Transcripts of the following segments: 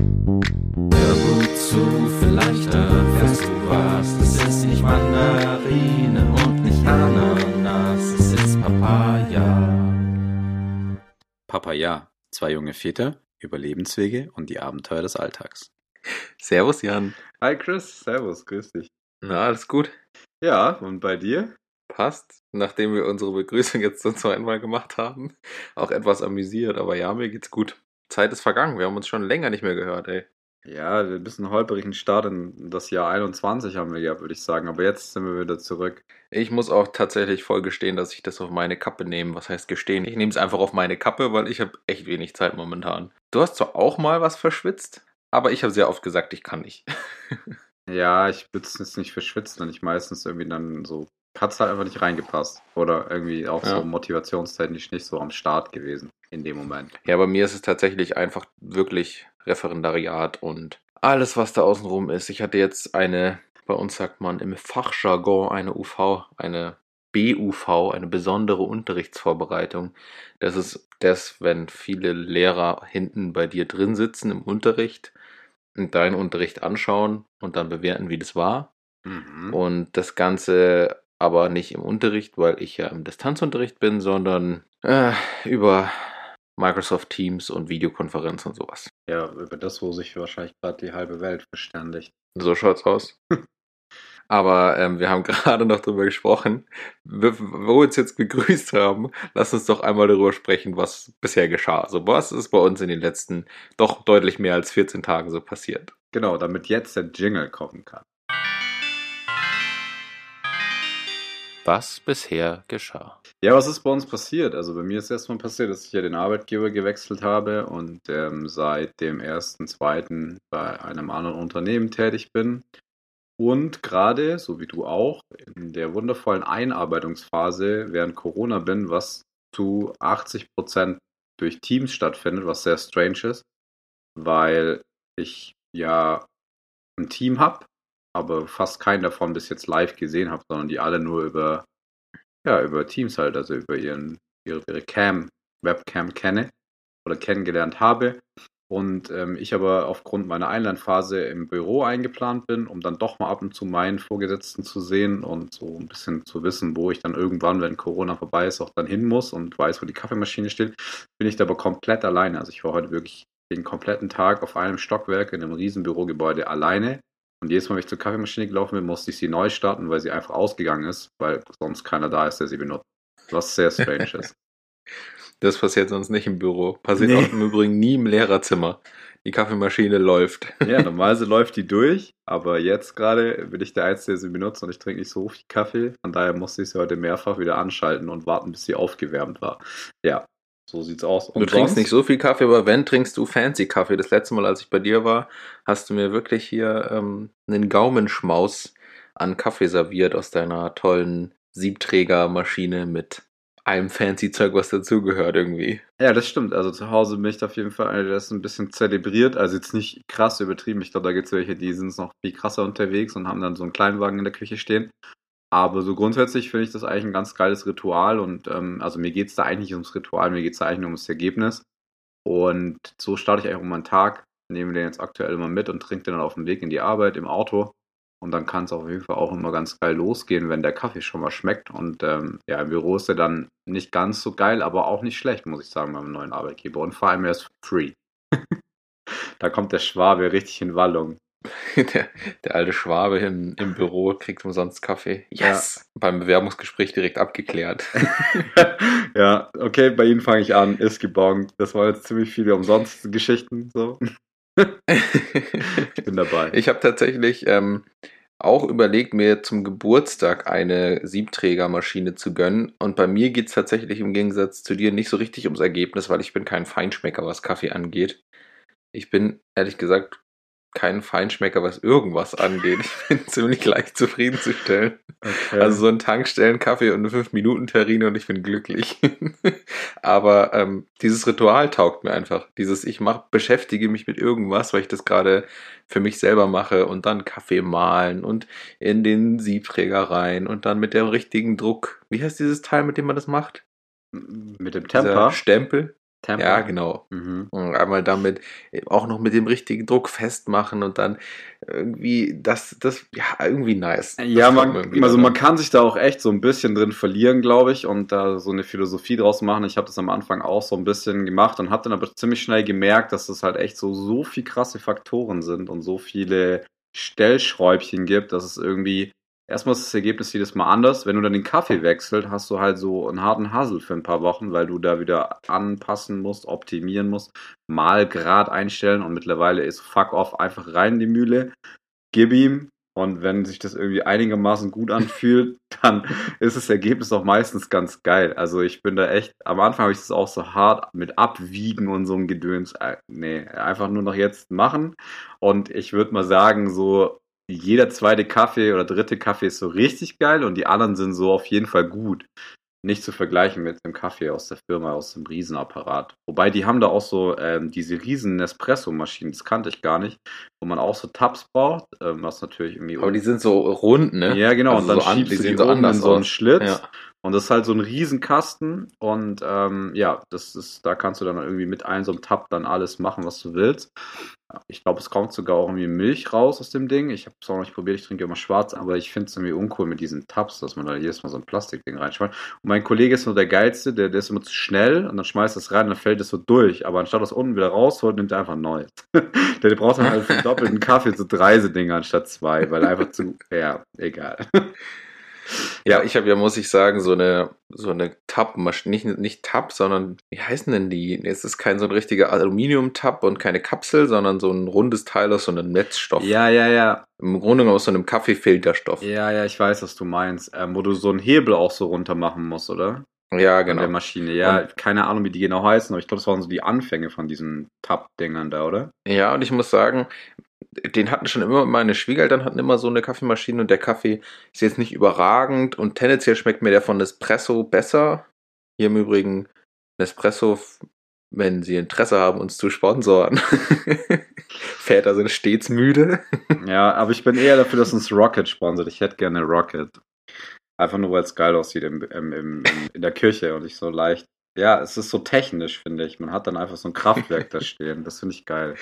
Hör gut zu, vielleicht erfährst du was. Es ist nicht Mandarine und nicht Ananas, es ist Papaya. Papaya, zwei junge Väter, Überlebenswege und die Abenteuer des Alltags. Servus Jan. Hi Chris, servus, grüß dich. Na, alles gut? Ja, und bei dir? Passt. Nachdem wir unsere Begrüßung jetzt zum zweiten Mal gemacht haben. Auch etwas amüsiert, aber ja, mir geht's gut. Zeit ist vergangen. Wir haben uns schon länger nicht mehr gehört, ey. Ja, ein bisschen holprigen Start in das Jahr 21 haben wir gehabt, würde ich sagen. Aber jetzt sind wir wieder zurück. Ich muss auch tatsächlich voll gestehen, dass ich das auf meine Kappe nehme. Was heißt gestehen? Ich nehme es einfach auf meine Kappe, weil ich habe echt wenig Zeit momentan. Du hast zwar auch mal was verschwitzt, aber ich habe sehr oft gesagt, ich kann nicht. Ja, ich würde es jetzt nicht verschwitzen und ich meistens irgendwie dann so, hat es halt einfach nicht reingepasst. Oder irgendwie auch Ja. so motivationstechnisch nicht so am Start gewesen in dem Moment. Ja, bei mir ist es tatsächlich einfach wirklich Referendariat und alles, was da außenrum ist. Ich hatte jetzt eine, bei uns sagt man im Fachjargon eine UV, eine BUV, eine besondere Unterrichtsvorbereitung. Das ist das, wenn viele Lehrer hinten bei dir drin sitzen im Unterricht und deinen Unterricht anschauen und dann bewerten, wie das war. Mhm. Und das Ganze aber nicht im Unterricht, weil ich ja im Distanzunterricht bin, sondern äh, über Microsoft Teams und Videokonferenz und sowas. Ja, über das, wo sich wahrscheinlich gerade die halbe Welt verständigt. So schaut's aus. Aber ähm, wir haben gerade noch drüber gesprochen, wo wir uns jetzt begrüßt haben. Lass uns doch einmal darüber sprechen, was bisher geschah. Also was ist bei uns in den letzten doch deutlich mehr als 14 Tagen so passiert? Genau, damit jetzt der Jingle kommen kann. Was bisher geschah. Ja, was ist bei uns passiert? Also bei mir ist erstmal passiert, dass ich ja den Arbeitgeber gewechselt habe und ähm, seit dem 1.2. bei einem anderen Unternehmen tätig bin. Und gerade, so wie du auch, in der wundervollen Einarbeitungsphase während Corona bin, was zu 80% durch Teams stattfindet, was sehr strange ist, weil ich ja ein Team habe, aber fast keinen davon bis jetzt live gesehen habe, sondern die alle nur über ja, über Teams halt, also über ihren, ihre, ihre Cam, Webcam kenne oder kennengelernt habe. Und ähm, ich aber aufgrund meiner Einlandphase im Büro eingeplant bin, um dann doch mal ab und zu meinen Vorgesetzten zu sehen und so ein bisschen zu wissen, wo ich dann irgendwann, wenn Corona vorbei ist, auch dann hin muss und weiß, wo die Kaffeemaschine steht, bin ich da aber komplett alleine. Also ich war heute wirklich den kompletten Tag auf einem Stockwerk in einem riesen Bürogebäude alleine. Und jedes Mal, wenn ich zur Kaffeemaschine gelaufen bin, musste ich sie neu starten, weil sie einfach ausgegangen ist, weil sonst keiner da ist, der sie benutzt. Was sehr strange ist. Das passiert sonst nicht im Büro. Passiert Nee. auch im Übrigen nie im Lehrerzimmer. Die Kaffeemaschine läuft. Ja, normalerweise läuft die durch, aber jetzt gerade bin ich der Einzige, der sie benutzt und ich trinke nicht so viel Kaffee. Von daher musste ich sie heute mehrfach wieder anschalten und warten, bis sie aufgewärmt war. Ja, so sieht's aus. Du trinkst nicht so viel Kaffee, aber wenn, trinkst du fancy Kaffee. Das letzte Mal, als ich bei dir war, hast du mir wirklich hier ähm, einen Gaumenschmaus an Kaffee serviert aus deiner tollen Siebträgermaschine mit allem fancy Zeug, was dazugehört irgendwie. Ja, das stimmt. Also zu Hause bin ich auf jeden Fall einer, der das ein bisschen zelebriert. Also jetzt nicht krass übertrieben. Ich glaube, da gibt es welche, die sind noch viel krasser unterwegs und haben dann so einen Kleinwagen in der Küche stehen. Aber so grundsätzlich finde ich das eigentlich ein ganz geiles Ritual und ähm, also mir geht es da eigentlich nicht ums Ritual, mir geht es da eigentlich nur ums Ergebnis. Und so starte ich eigentlich auch meinen Tag, nehme den jetzt aktuell immer mit und trinke den dann auf dem Weg in die Arbeit im Auto. Und dann kann es auf jeden Fall auch immer ganz geil losgehen, wenn der Kaffee schon mal schmeckt. Und ähm, ja, im Büro ist er dann nicht ganz so geil, aber auch nicht schlecht, muss ich sagen, beim neuen Arbeitgeber. Und vor allem er ist free. da kommt der Schwabe richtig in Wallung. Der, der alte Schwabe im, im Büro kriegt umsonst Kaffee. Yes! Beim Bewerbungsgespräch direkt abgeklärt. ja, okay, bei Ihnen fange ich an. Ist gebongt. Das waren jetzt ziemlich viele umsonst Geschichten. So. Ich bin dabei. Ich habe tatsächlich ähm, auch überlegt, mir zum Geburtstag eine Siebträgermaschine zu gönnen. Und bei mir geht es tatsächlich im Gegensatz zu dir nicht so richtig ums Ergebnis, weil ich bin kein Feinschmecker, was Kaffee angeht. Ich bin ehrlich gesagt kein Feinschmecker, was irgendwas angeht. Ich bin ziemlich leicht zufriedenzustellen. Okay. Also so ein Tankstellen-Kaffee und eine 5-Minuten-Terrine und ich bin glücklich. Aber ähm, dieses Ritual taugt mir einfach. Dieses, ich mach, beschäftige mich mit irgendwas, weil ich das gerade für mich selber mache und dann Kaffee mahlen und in den Siebträger rein und dann mit dem richtigen Druck. Wie heißt dieses Teil, mit dem man das macht? mit dem Dieser Temper. Stempel. Temper. Ja, genau. Mhm. Und einmal damit äh, auch noch mit dem richtigen Druck festmachen und dann irgendwie das, das, ja, irgendwie nice. Ja, man, irgendwie also man kann sich da auch echt so ein bisschen drin verlieren, glaube ich, und da so eine Philosophie draus machen. Ich habe das am Anfang auch so ein bisschen gemacht und habe dann aber ziemlich schnell gemerkt, dass das halt echt so, so viel krasse Faktoren sind und so viele Stellschräubchen gibt, dass es irgendwie erstmal ist das Ergebnis jedes Mal anders. Wenn du dann den Kaffee wechselt, hast du halt so einen harten Hassel für ein paar Wochen, weil du da wieder anpassen musst, optimieren musst, mal Grad einstellen und mittlerweile ist fuck off einfach rein in die Mühle, gib ihm und wenn sich das irgendwie einigermaßen gut anfühlt, dann ist das Ergebnis auch meistens ganz geil. Also ich bin da echt, am Anfang habe ich das auch so hart mit Abwiegen und so ein Gedöns. Äh, Nee, einfach nur noch jetzt machen. Und ich würde mal sagen, so jeder zweite Kaffee oder dritte Kaffee ist so richtig geil und die anderen sind so auf jeden Fall gut. Nicht zu vergleichen mit dem Kaffee aus der Firma, aus dem Riesenapparat. Wobei die haben da auch so ähm, diese riesen Nespresso-Maschinen, das kannte ich gar nicht, wo man auch so Tabs braucht, ähm, was natürlich irgendwie Aber die sind so rund, ne? ja, genau. Also und dann so an- schiebst die du die sehen so oben in so einen aus. Schlitz. Ja. Und das ist halt so ein Riesenkasten. Und ähm, ja, das ist, da kannst du dann irgendwie mit einem so einem Tab dann alles machen, was du willst. Ich glaube, es kommt sogar auch irgendwie Milch raus aus dem Ding. Ich habe es auch noch nicht probiert, ich trinke immer schwarz, aber ich finde es irgendwie uncool mit diesen Tabs, dass man da jedes Mal so ein Plastikding reinschmeißt. Und mein Kollege ist nur der Geilste, der, der ist immer zu schnell und dann schmeißt es rein und dann fällt es so durch. Aber anstatt das unten wieder rausholt, nimmt er einfach ein neues. der braucht dann halt für den doppelten Kaffee so drei Dinger anstatt zwei, weil er einfach zu, ja, egal. Ja, ich habe ja, muss ich sagen, so eine, so eine Tab-Maschine, nicht, nicht Tab, sondern, wie heißen denn die? Es ist kein so ein richtiger Aluminium-Tab und keine Kapsel, sondern so ein rundes Teil aus so einem Netzstoff. Ja, ja, ja. Im Grunde genommen aus so einem Kaffeefilterstoff. Ja, ja, ich weiß, was du meinst. Ähm, wo du so einen Hebel auch so runter machen musst, oder? Ja, An genau. der Maschine. Ja, keine Ahnung, wie die genau heißen, aber ich glaube, das waren so die Anfänge von diesen Tab-Dingern da, oder? Ja, und ich muss sagen, den hatten schon immer, meine Schwiegereltern hatten immer so eine Kaffeemaschine und der Kaffee ist jetzt nicht überragend und tendenziell schmeckt mir der von Nespresso besser. Hier im Übrigen Nespresso, wenn Sie Interesse haben, uns zu sponsoren. Väter sind stets müde. Ja, aber ich bin eher dafür, dass uns Rocket sponsert. Ich hätte gerne Rocket. Einfach nur, weil es geil aussieht im, im, im, in der Küche und ich so leicht. Ja, es ist so technisch, finde ich. Man hat dann einfach so ein Kraftwerk da stehen. Das finde ich geil.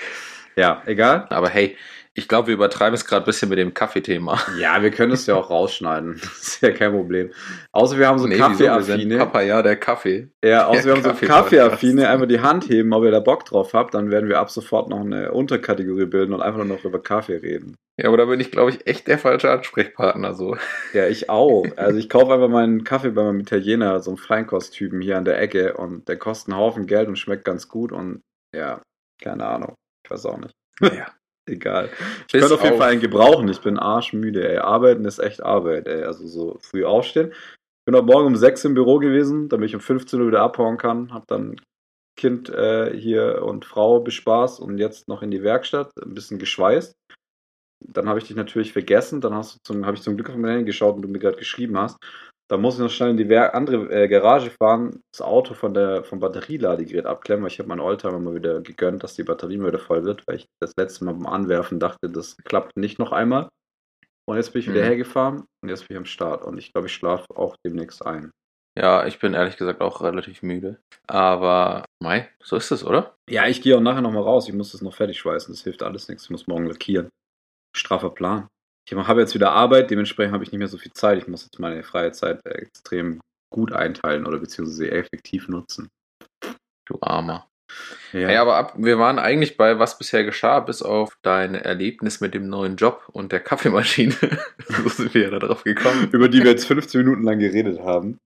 Ja, egal. Aber hey, ich glaube, wir übertreiben es gerade ein bisschen mit dem Kaffeethema. Ja, wir können es ja auch rausschneiden. Das ist ja kein Problem. Außer wir haben so Nee, Kaffeeaffine. Papa, ja, der Kaffee. Ja, außer wir haben so Kaffee-Podcast. Kaffeeaffine, einfach die Hand heben, ob ihr da Bock drauf habt, dann werden wir ab sofort noch eine Unterkategorie bilden und einfach nur noch über Kaffee reden. Ja, aber da bin ich, glaube ich, echt der falsche Ansprechpartner. So. Ja, ich auch. Also ich kaufe einfach meinen Kaffee bei meinem Italiener, so einem Feinkosttypen hier an der Ecke und der kostet einen Haufen Geld und schmeckt ganz gut und ja, keine Ahnung. Ich weiß auch nicht. Ja. Egal. Ich Bis könnte auf jeden auf- Fall einen gebrauchen. Ich bin arschmüde, ey. Arbeiten ist echt Arbeit, ey. Also so früh aufstehen. Ich bin heute Morgen um 6 im Büro gewesen, damit ich um 15 Uhr wieder abhauen kann. Hab dann Kind äh, hier und Frau bespaßt und jetzt noch in die Werkstatt, ein bisschen geschweißt. Dann habe ich dich natürlich vergessen. Dann habe ich zum Glück auf mein Handy geschaut und du mir gerade geschrieben hast. Dann muss ich noch schnell in die andere äh, Garage fahren, das Auto von der vom Batterieladegerät abklemmen, weil ich habe meinen Oldtimer mal wieder gegönnt, dass die Batterie mal wieder voll wird, weil ich das letzte Mal beim Anwerfen dachte, das klappt nicht noch einmal. Und jetzt bin ich wieder Mhm. hergefahren und jetzt bin ich am Start und ich glaube, ich schlafe auch demnächst ein. Ja, ich bin ehrlich gesagt auch relativ müde. Aber, mei, so ist es, oder? Ja, ich gehe auch nachher nochmal raus. Ich muss das noch fertig schweißen. Das hilft alles nichts. Ich muss morgen lackieren. Straffer Plan. Ich habe jetzt wieder Arbeit, dementsprechend habe ich nicht mehr so viel Zeit. Ich muss jetzt meine freie Zeit äh, extrem gut einteilen oder beziehungsweise effektiv nutzen. Du Armer. Ja, aber ab, wir waren eigentlich bei, was bisher geschah, bis auf dein Erlebnis mit dem neuen Job und der Kaffeemaschine. so sind wir ja darauf gekommen. über die wir jetzt 15 Minuten lang geredet haben.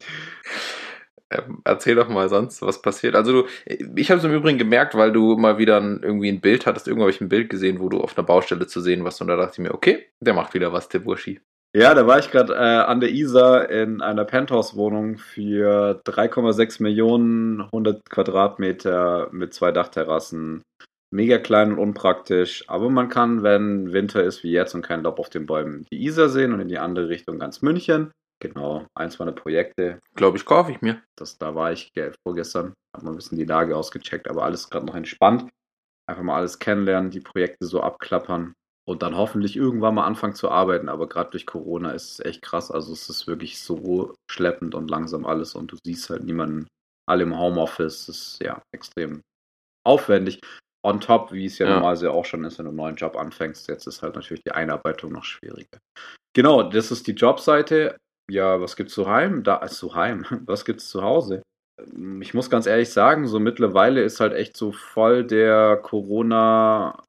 Ähm, erzähl doch mal sonst, was passiert. Also du, ich habe es im Übrigen gemerkt, weil du mal wieder ein, irgendwie ein Bild hattest. Irgendwo habe ich ein Bild gesehen, wo du auf einer Baustelle zu sehen warst. Und da dachte ich mir, okay, der macht wieder was, der Burschi. Ja, da war ich gerade äh, an der Isar in einer Penthouse-Wohnung für 3,6 Millionen, 100 Quadratmeter mit zwei Dachterrassen. Mega klein und unpraktisch, aber man kann, wenn Winter ist wie jetzt und kein Laub auf den Bäumen, die Isar sehen und in die andere Richtung ganz München. Genau, eins meiner Projekte. Glaube ich, kaufe ich mir. Das, da war ich ge- vorgestern, habe mal ein bisschen die Lage ausgecheckt, aber alles gerade noch entspannt. Einfach mal alles kennenlernen, die Projekte so abklappern und dann hoffentlich irgendwann mal anfangen zu arbeiten. Aber gerade durch Corona ist es echt krass. Also es ist wirklich so schleppend und langsam alles und du siehst halt niemanden alle im Homeoffice. Das ist ja extrem aufwendig. On top, wie es ja, Ja. normalerweise auch schon ist, wenn du einen neuen Job anfängst. Jetzt ist halt natürlich die Einarbeitung noch schwieriger. Genau, das ist die Jobseite. Ja, was gibt's zu heim? Da ist zu heim. Was gibt's zu Hause? Ähm, Ich muss ganz ehrlich sagen, so mittlerweile ist halt echt so voll der Corona,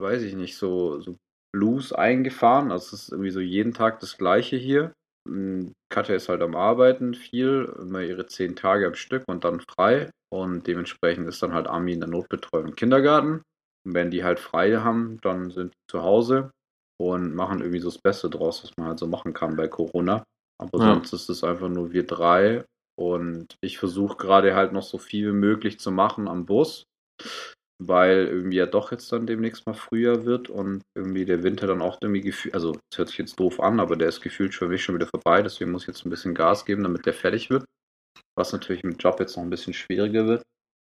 weiß ich nicht, so, so Blues eingefahren. Also es ist irgendwie so jeden Tag das Gleiche hier. Mm, Katja ist halt am Arbeiten viel, immer ihre zehn Tage am Stück und dann frei. Und dementsprechend ist dann halt Ami in der Notbetreuung im Kindergarten. Und wenn die halt frei haben, dann sind die zu Hause und machen irgendwie so das Beste draus, was man halt so machen kann bei Corona. Aber Ja. sonst ist es einfach nur wir drei. Und ich versuche gerade halt noch so viel wie möglich zu machen am Bus, weil irgendwie ja doch jetzt dann demnächst mal früher wird und irgendwie der Winter dann auch irgendwie gefühlt, also das hört sich jetzt doof an, aber der ist gefühlt für mich schon wieder vorbei, deswegen muss ich jetzt ein bisschen Gas geben, damit der fertig wird. Was natürlich mit Job jetzt noch ein bisschen schwieriger wird.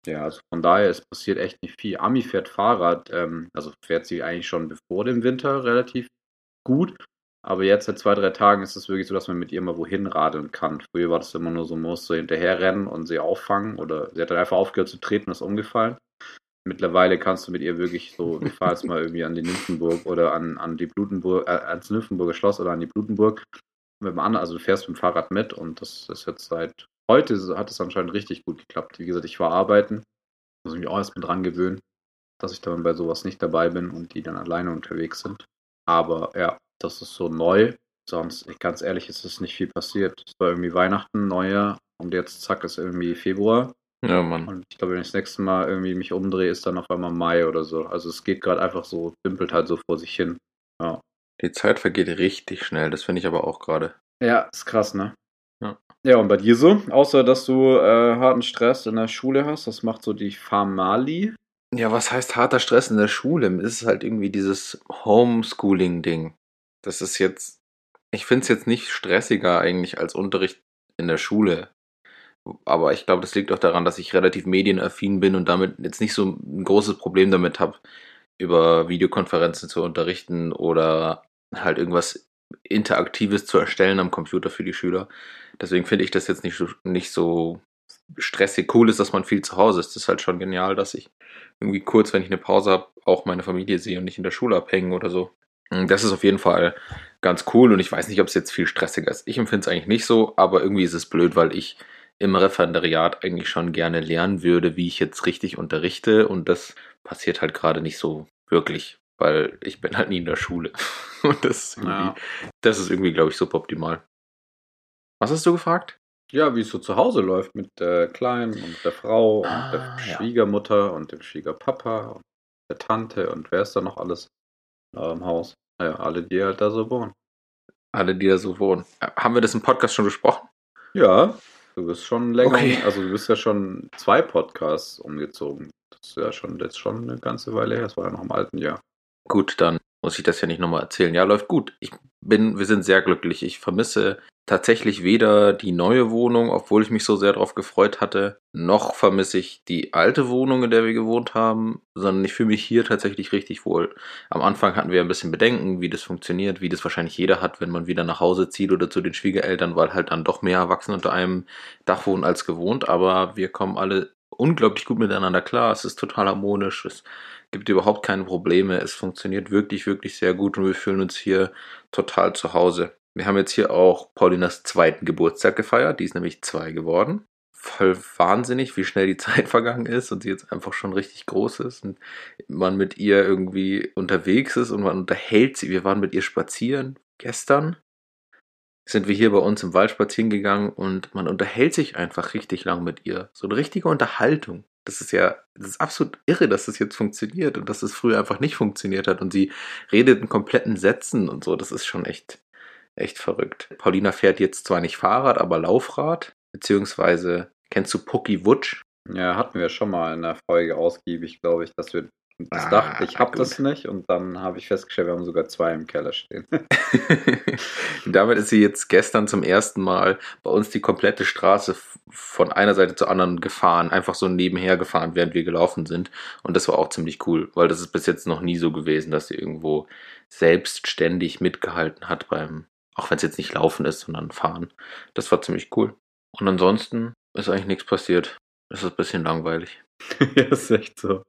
Ja, also von daher, es passiert echt nicht viel. Ami fährt Fahrrad, ähm, also fährt sie eigentlich schon bevor dem Winter relativ gut. Aber jetzt seit zwei, drei Tagen ist es wirklich so, dass man mit ihr mal wohin radeln kann. Früher war das immer nur so, man muss so hinterher rennen und sie auffangen oder sie hat dann einfach aufgehört zu treten und ist umgefallen. Mittlerweile kannst du mit ihr wirklich so, wir fahren jetzt mal irgendwie an die Nymphenburg oder an, an die Blutenburg, äh, ans Nymphenburger Schloss oder an die Blutenburg. Mit dem anderen, also du fährst mit dem Fahrrad mit und das ist jetzt seit heute hat es anscheinend richtig gut geklappt. Wie gesagt, ich war arbeiten, muss mich auch erstmal dran gewöhnen, dass ich dann bei sowas nicht dabei bin und die dann alleine unterwegs sind. Aber ja, das ist so neu. Sonst, ganz ehrlich, ist es nicht viel passiert. Es war irgendwie Weihnachten, Neujahr und jetzt zack ist irgendwie Februar. Ja, Mann. Und ich glaube, wenn ich das nächste Mal irgendwie mich umdrehe, ist dann auf einmal Mai oder so. Also es geht gerade einfach so, dümpelt halt so vor sich hin. Ja. Die Zeit vergeht richtig schnell, das finde ich aber auch gerade. Ja, ist krass, ne? Ja. Ja, und bei dir so? Außer, dass du äh, harten Stress in der Schule hast, das macht so die Famali. Ja, was heißt harter Stress in der Schule? Es ist halt irgendwie dieses Homeschooling-Ding. Das ist jetzt, ich finde es jetzt nicht stressiger eigentlich als Unterricht in der Schule. Aber ich glaube, das liegt auch daran, dass ich relativ medienaffin bin und damit jetzt nicht so ein großes Problem damit habe, über Videokonferenzen zu unterrichten oder halt irgendwas Interaktives zu erstellen am Computer für die Schüler. Deswegen finde ich das jetzt nicht so, nicht so stressig. Cool ist, dass man viel zu Hause ist. Das ist halt schon genial, dass ich irgendwie kurz, wenn ich eine Pause habe, auch meine Familie sehe und nicht in der Schule abhängen oder so. Das ist auf jeden Fall ganz cool und ich weiß nicht, ob es jetzt viel stressiger ist. Ich empfinde es eigentlich nicht so, aber irgendwie ist es blöd, weil ich im Referendariat eigentlich schon gerne lernen würde, wie ich jetzt richtig unterrichte und das passiert halt gerade nicht so wirklich, weil ich bin halt nie in der Schule. Und das ist irgendwie, Ja. das ist irgendwie, glaube ich, suboptimal. Was hast du gefragt? Ja, wie es so zu Hause läuft mit der Kleinen und der Frau und Ah, der ja. Schwiegermutter und dem Schwiegerpapa und der Tante und wer ist da noch alles äh, im Haus? Ja, alle, die halt da so wohnen. Alle, die da so wohnen. Haben wir das im Podcast schon besprochen? Ja, du bist schon länger, Okay. also du bist ja schon zwei Podcasts umgezogen. Das ist ja schon jetzt schon eine ganze Weile her. Das war ja noch im alten Jahr. Gut, dann muss ich das ja nicht nochmal erzählen. Ja, läuft gut. Ich bin, wir sind sehr glücklich. Ich vermisse tatsächlich weder die neue Wohnung, obwohl ich mich so sehr darauf gefreut hatte, noch vermisse ich die alte Wohnung, in der wir gewohnt haben, sondern ich fühle mich hier tatsächlich richtig wohl. Am Anfang hatten wir ein bisschen Bedenken, wie das funktioniert, wie das wahrscheinlich jeder hat, wenn man wieder nach Hause zieht oder zu den Schwiegereltern, weil halt dann doch mehr Erwachsene unter einem Dach wohnen als gewohnt. Aber wir kommen alle unglaublich gut miteinander klar. Es ist total harmonisch. Es gibt überhaupt keine Probleme. Es funktioniert wirklich, wirklich sehr gut und wir fühlen uns hier total zu Hause. Wir haben jetzt hier auch Paulinas zweiten Geburtstag gefeiert. Die ist nämlich zwei geworden. Voll wahnsinnig, wie schnell die Zeit vergangen ist und sie jetzt einfach schon richtig groß ist und man mit ihr irgendwie unterwegs ist und man unterhält sie. Wir waren mit ihr spazieren gestern. Sind wir hier bei uns im Wald spazieren gegangen und man unterhält sich einfach richtig lang mit ihr. So eine richtige Unterhaltung. Das ist ja, das ist absolut irre, dass das jetzt funktioniert und dass es früher einfach nicht funktioniert hat und sie redet in kompletten Sätzen und so. Das ist schon echt, echt verrückt. Paulina fährt jetzt zwar nicht Fahrrad, aber Laufrad, beziehungsweise kennst du Pucki Wutsch? Ja, hatten wir schon mal in der Folge ausgiebig, glaube ich, dass wir das Ah, dachte, ich habe das nicht und dann habe ich festgestellt, wir haben sogar zwei im Keller stehen. Damit ist sie jetzt gestern zum ersten Mal bei uns die komplette Straße von einer Seite zur anderen gefahren, einfach so nebenher gefahren, während wir gelaufen sind. Und das war auch ziemlich cool, weil das ist bis jetzt noch nie so gewesen, dass sie irgendwo selbstständig mitgehalten hat beim, auch wenn es jetzt nicht laufen ist, sondern fahren. Das war ziemlich cool. Und ansonsten ist eigentlich nichts passiert. Das ist ein bisschen langweilig. ja, ist echt so.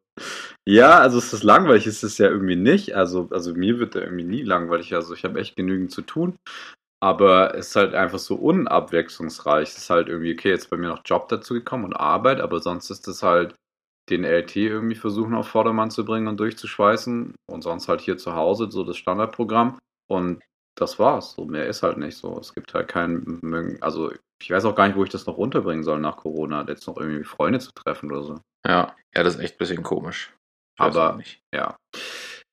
Ja, also es ist langweilig, ist es ja irgendwie nicht. Also, also mir wird da irgendwie nie langweilig. Also ich habe echt genügend zu tun. Aber es ist halt einfach so unabwechslungsreich. Es ist halt irgendwie, okay, jetzt bei mir noch Job dazu gekommen und Arbeit, aber sonst ist es halt den LT irgendwie versuchen auf Vordermann zu bringen und durchzuschweißen und sonst halt hier zu Hause so das Standardprogramm und das war's. So mehr ist halt nicht so. Es gibt halt keinen, also ich weiß auch gar nicht, wo ich das noch unterbringen soll nach Corona, jetzt noch irgendwie Freunde zu treffen oder so. Ja, ja, das ist echt ein bisschen komisch. Ich Aber ja.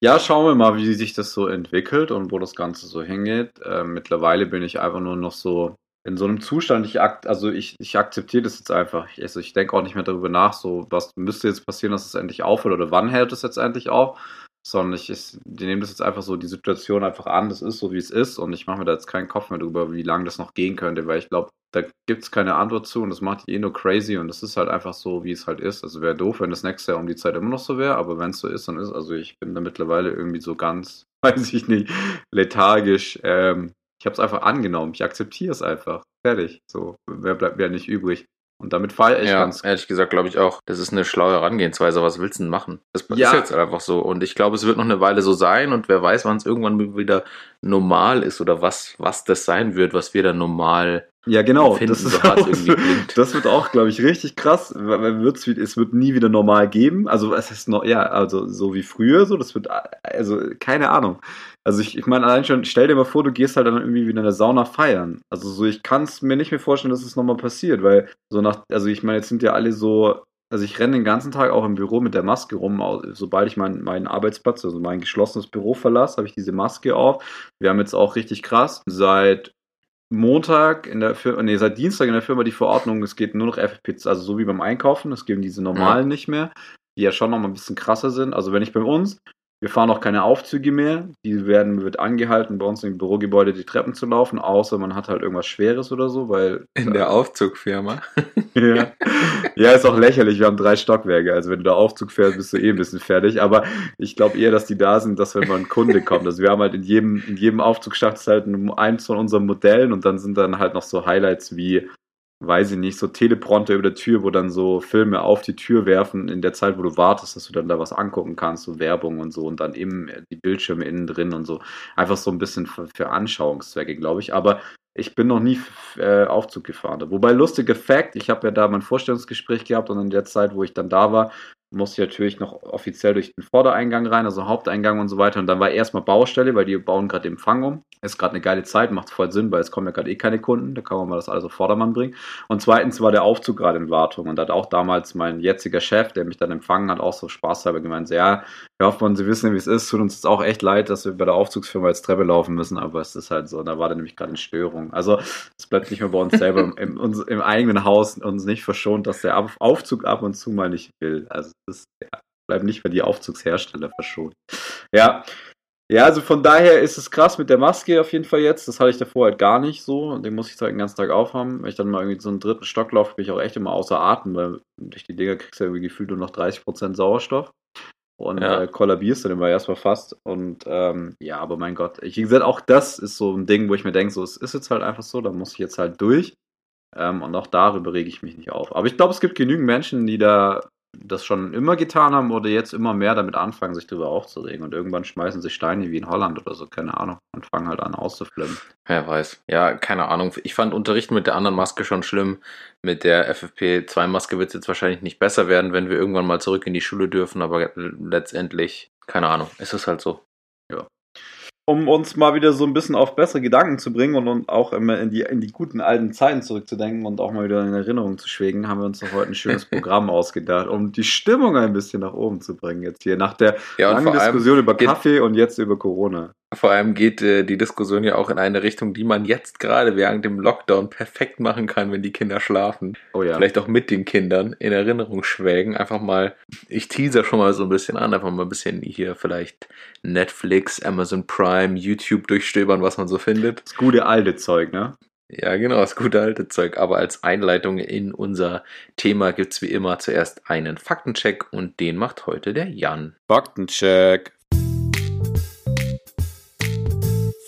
Ja, schauen wir mal, wie sich das so entwickelt und wo das Ganze so hingeht. Ähm, mittlerweile bin ich einfach nur noch so in so einem Zustand, ich also ich, ich akzeptiere das jetzt einfach. Ich, also ich denke auch nicht mehr darüber nach, so was müsste jetzt passieren, dass es endlich aufhört oder wann hält es jetzt endlich auf, sondern ich, ich die nehmen das jetzt einfach so die Situation einfach an, das ist so wie es ist und ich mache mir da jetzt keinen Kopf mehr darüber, wie lange das noch gehen könnte, weil ich glaube, da gibt es keine Antwort zu und das macht die eh nur crazy und das ist halt einfach so, wie es halt ist. Also wäre doof, wenn das nächste Jahr um die Zeit immer noch so wäre, aber wenn es so ist, dann ist also ich bin da mittlerweile irgendwie so ganz, weiß ich nicht, lethargisch. Ähm, ich habe es einfach angenommen, ich akzeptiere es einfach. Fertig. So, wer bleibt mir nicht übrig? Und damit feiere ich ja, ganz ehrlich gesagt glaube ich auch, das ist eine schlaue Herangehensweise. Was willst du denn machen? Das Ja. ist jetzt einfach so. Und ich glaube, es wird noch eine Weile so sein und wer weiß, wann es irgendwann wieder normal ist oder was, was das sein wird, was wir dann normal Ja, genau. empfinden, Das so das wird auch, glaube ich, richtig krass. wird's, es wird nie wieder normal geben. Also es ist noch, ja, also so wie früher, so, das wird, also keine Ahnung. Also ich, ich meine, allein schon, stell dir mal vor, du gehst halt dann irgendwie wieder in der Sauna feiern. Also so, ich kann es mir nicht mehr vorstellen, dass es nochmal passiert, weil so nach, also ich meine, jetzt sind ja alle so, also ich renne den ganzen Tag auch im Büro mit der Maske rum. Sobald ich meinen meinen Arbeitsplatz, also mein geschlossenes Büro verlasse, habe ich diese Maske auf. Wir haben jetzt auch richtig krass seit Montag in der Firma, nee, seit Dienstag in der Firma die Verordnung, es geht nur noch FFP2, also so wie beim Einkaufen, es geben diese normalen nicht mehr, die ja schon noch mal ein bisschen krasser sind. Also wenn ich bei uns, wir fahren auch keine Aufzüge mehr, die werden, wird angehalten, bei uns im Bürogebäude die Treppen zu laufen, außer man hat halt irgendwas Schweres oder so, weil in der Aufzugfirma. ja. ja, ist auch lächerlich. Wir haben drei Stockwerke. Also wenn du da Aufzug fährst, bist du eh ein bisschen fertig. Aber ich glaube eher, dass die da sind, dass wenn mal ein Kunde kommt. Also wir haben halt in jedem, in jedem Aufzugsschacht ist halt ein- eins von unseren Modellen und dann sind dann halt noch so Highlights wie, weiß ich nicht, so Teleprompter über der Tür, wo dann so Filme auf die Tür werfen in der Zeit, wo du wartest, dass du dann da was angucken kannst, so Werbung und so und dann eben die Bildschirme innen drin und so. Einfach so ein bisschen für, für Anschauungszwecke, glaube ich. Aber ich bin noch nie äh, Aufzug gefahren. Wobei, lustiger Fact, ich habe ja da mein Vorstellungsgespräch gehabt und in der Zeit, wo ich dann da war, musste ich natürlich noch offiziell durch den Vordereingang rein, also Haupteingang und so weiter. Und dann war erstmal Baustelle, weil die bauen gerade den Empfang um. Ist gerade eine geile Zeit, macht voll Sinn, weil es kommen ja gerade eh keine Kunden, da kann man mal das alles auf Vordermann bringen. Und zweitens war der Aufzug gerade in Wartung und da hat auch damals mein jetziger Chef, der mich dann empfangen hat, auch so spaßhalber gemeint, so, ja, Herr Hoffmann, Sie wissen ja, wie es ist, tut uns jetzt auch echt leid, dass wir bei der Aufzugsfirma jetzt Treppe laufen müssen, aber es ist halt so, da war dann nämlich gerade eine Störung. Also es bleibt nicht mehr bei uns selber im, im, im eigenen Haus uns nicht verschont, dass der Auf- Aufzug ab und zu mal nicht will. Also ist, ja, bleibt nicht mehr die Aufzugshersteller verschont. Ja. Ja, also von daher ist es krass mit der Maske auf jeden Fall jetzt. Das hatte ich davor halt gar nicht so. Den muss ich halt den ganzen Tag aufhaben. Wenn ich dann mal irgendwie so einen dritten Stock laufe, bin ich auch echt immer außer Atem, weil durch die Dinger kriegst du ja irgendwie gefühlt nur noch 30% Sauerstoff. Und Ja. äh, kollabierst dann immer erstmal fast. Und ähm, ja, aber mein Gott, ich, wie gesagt, auch das ist so ein Ding, wo ich mir denke, so, es ist jetzt halt einfach so, da muss ich jetzt halt durch. Ähm, und auch darüber rege ich mich nicht auf. Aber ich glaube, es gibt genügend Menschen, die da das schon immer getan haben oder jetzt immer mehr damit anfangen, sich darüber aufzuregen. Und irgendwann schmeißen sie Steine wie in Holland oder so, keine Ahnung, und fangen halt an auszuflippen. Wer weiß. Ja, keine Ahnung. Ich fand Unterrichten mit der anderen Maske schon schlimm. Mit der FFP2-Maske wird es jetzt wahrscheinlich nicht besser werden, wenn wir irgendwann mal zurück in die Schule dürfen, aber letztendlich, keine Ahnung, ist es halt so. Um uns mal wieder so ein bisschen auf bessere Gedanken zu bringen und, und auch immer in die, in die guten alten Zeiten zurückzudenken und auch mal wieder in Erinnerung zu schwelgen, haben wir uns noch heute ein schönes Programm ausgedacht, um die Stimmung ein bisschen nach oben zu bringen jetzt hier. Nach der Ja, langen Diskussion über Kaffee und jetzt über Corona. Vor allem geht äh, die Diskussion ja auch in eine Richtung, die man jetzt gerade während dem Lockdown perfekt machen kann, wenn die Kinder schlafen. Oh ja. Vielleicht auch mit den Kindern in Erinnerung schwelgen. Einfach mal, ich teaser schon mal so ein bisschen an, einfach mal ein bisschen hier vielleicht Netflix, Amazon Prime, YouTube durchstöbern, was man so findet. Das gute alte Zeug, ne? Ja, genau, das gute alte Zeug. Aber als Einleitung in unser Thema gibt's wie immer zuerst einen Faktencheck und den macht heute der Jan. Faktencheck.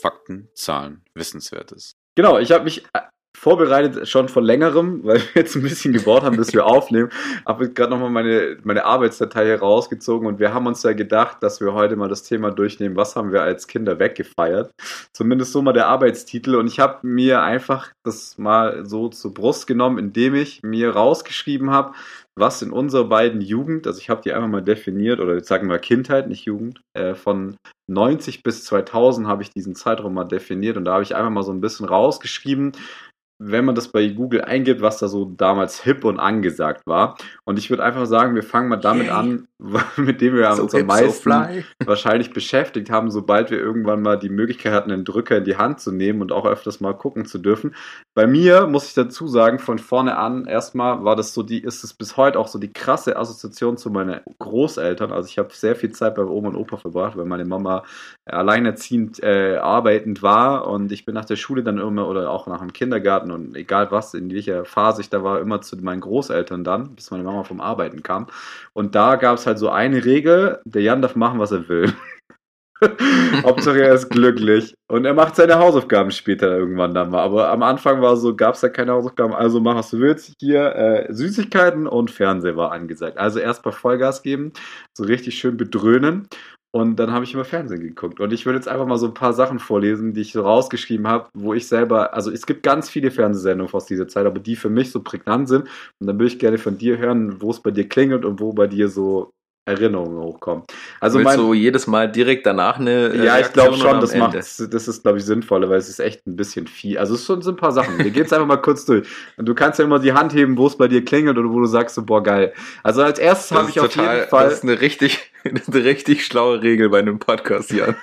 Fakten, Zahlen, Wissenswertes. Genau, ich habe mich äh, vorbereitet schon von längerem, weil wir jetzt ein bisschen gebaut haben, bis wir aufnehmen. Habe gerade nochmal meine, meine Arbeitsdatei hier rausgezogen und wir haben uns ja gedacht, dass wir heute mal das Thema durchnehmen, was haben wir als Kinder weggefeiert. Zumindest so mal der Arbeitstitel. Und ich habe mir einfach das mal so zur Brust genommen, indem ich mir rausgeschrieben habe, was in unserer beiden Jugend, also ich habe die einfach mal definiert, oder jetzt sagen wir Kindheit, nicht Jugend, äh, von 90 bis 2000 habe ich diesen Zeitraum mal definiert und da habe ich einfach mal so ein bisschen rausgeschrieben, wenn man das bei Google eingibt, was da so damals hip und angesagt war. Und ich würde einfach sagen, wir fangen mal damit an, mit dem wir so uns am meisten so wahrscheinlich beschäftigt haben, sobald wir irgendwann mal die Möglichkeit hatten, einen Drücker in die Hand zu nehmen und auch öfters mal gucken zu dürfen. Bei mir muss ich dazu sagen, von vorne an erstmal war das so die, ist es bis heute auch so die krasse Assoziation zu meinen Großeltern. Also ich habe sehr viel Zeit bei Oma und Opa verbracht, weil meine Mama alleinerziehend äh, arbeitend war und ich bin nach der Schule dann immer oder auch nach dem Kindergarten Kindergarten und egal was, in welcher Phase ich da war, immer zu meinen Großeltern dann, bis meine Mama vom Arbeiten kam. Und da gab es halt so eine Regel, der Jan darf machen, was er will. Hauptsache er ist glücklich. Und er macht seine Hausaufgaben später irgendwann dann mal. Aber am Anfang war so, gab es ja keine Hausaufgaben, also mach was du willst. Hier äh, Süßigkeiten und Fernsehen war angesagt. Also erst mal Vollgas geben, so richtig schön bedröhnen. Und dann habe ich immer Fernsehen geguckt. Und ich würde jetzt einfach mal so ein paar Sachen vorlesen, die ich so rausgeschrieben habe, wo ich selber, also es gibt ganz viele Fernsehsendungen aus dieser Zeit, aber die für mich so prägnant sind. Und dann würde ich gerne von dir hören, wo es bei dir klingelt und wo bei dir so Erinnerungen hochkommen. Also Willst mein, du jedes Mal direkt danach eine äh, Ja, ich glaube schon, das macht das ist glaube ich sinnvoller, weil es ist echt ein bisschen viel. Also es sind so ein paar Sachen. Wir gehen es einfach mal kurz durch. Und du kannst ja immer die Hand heben, wo es bei dir klingelt oder wo du sagst so boah geil. Also als erstes habe ich auf jeden Fall Das ist eine richtig eine richtig schlaue Regel bei einem Podcast, Jan.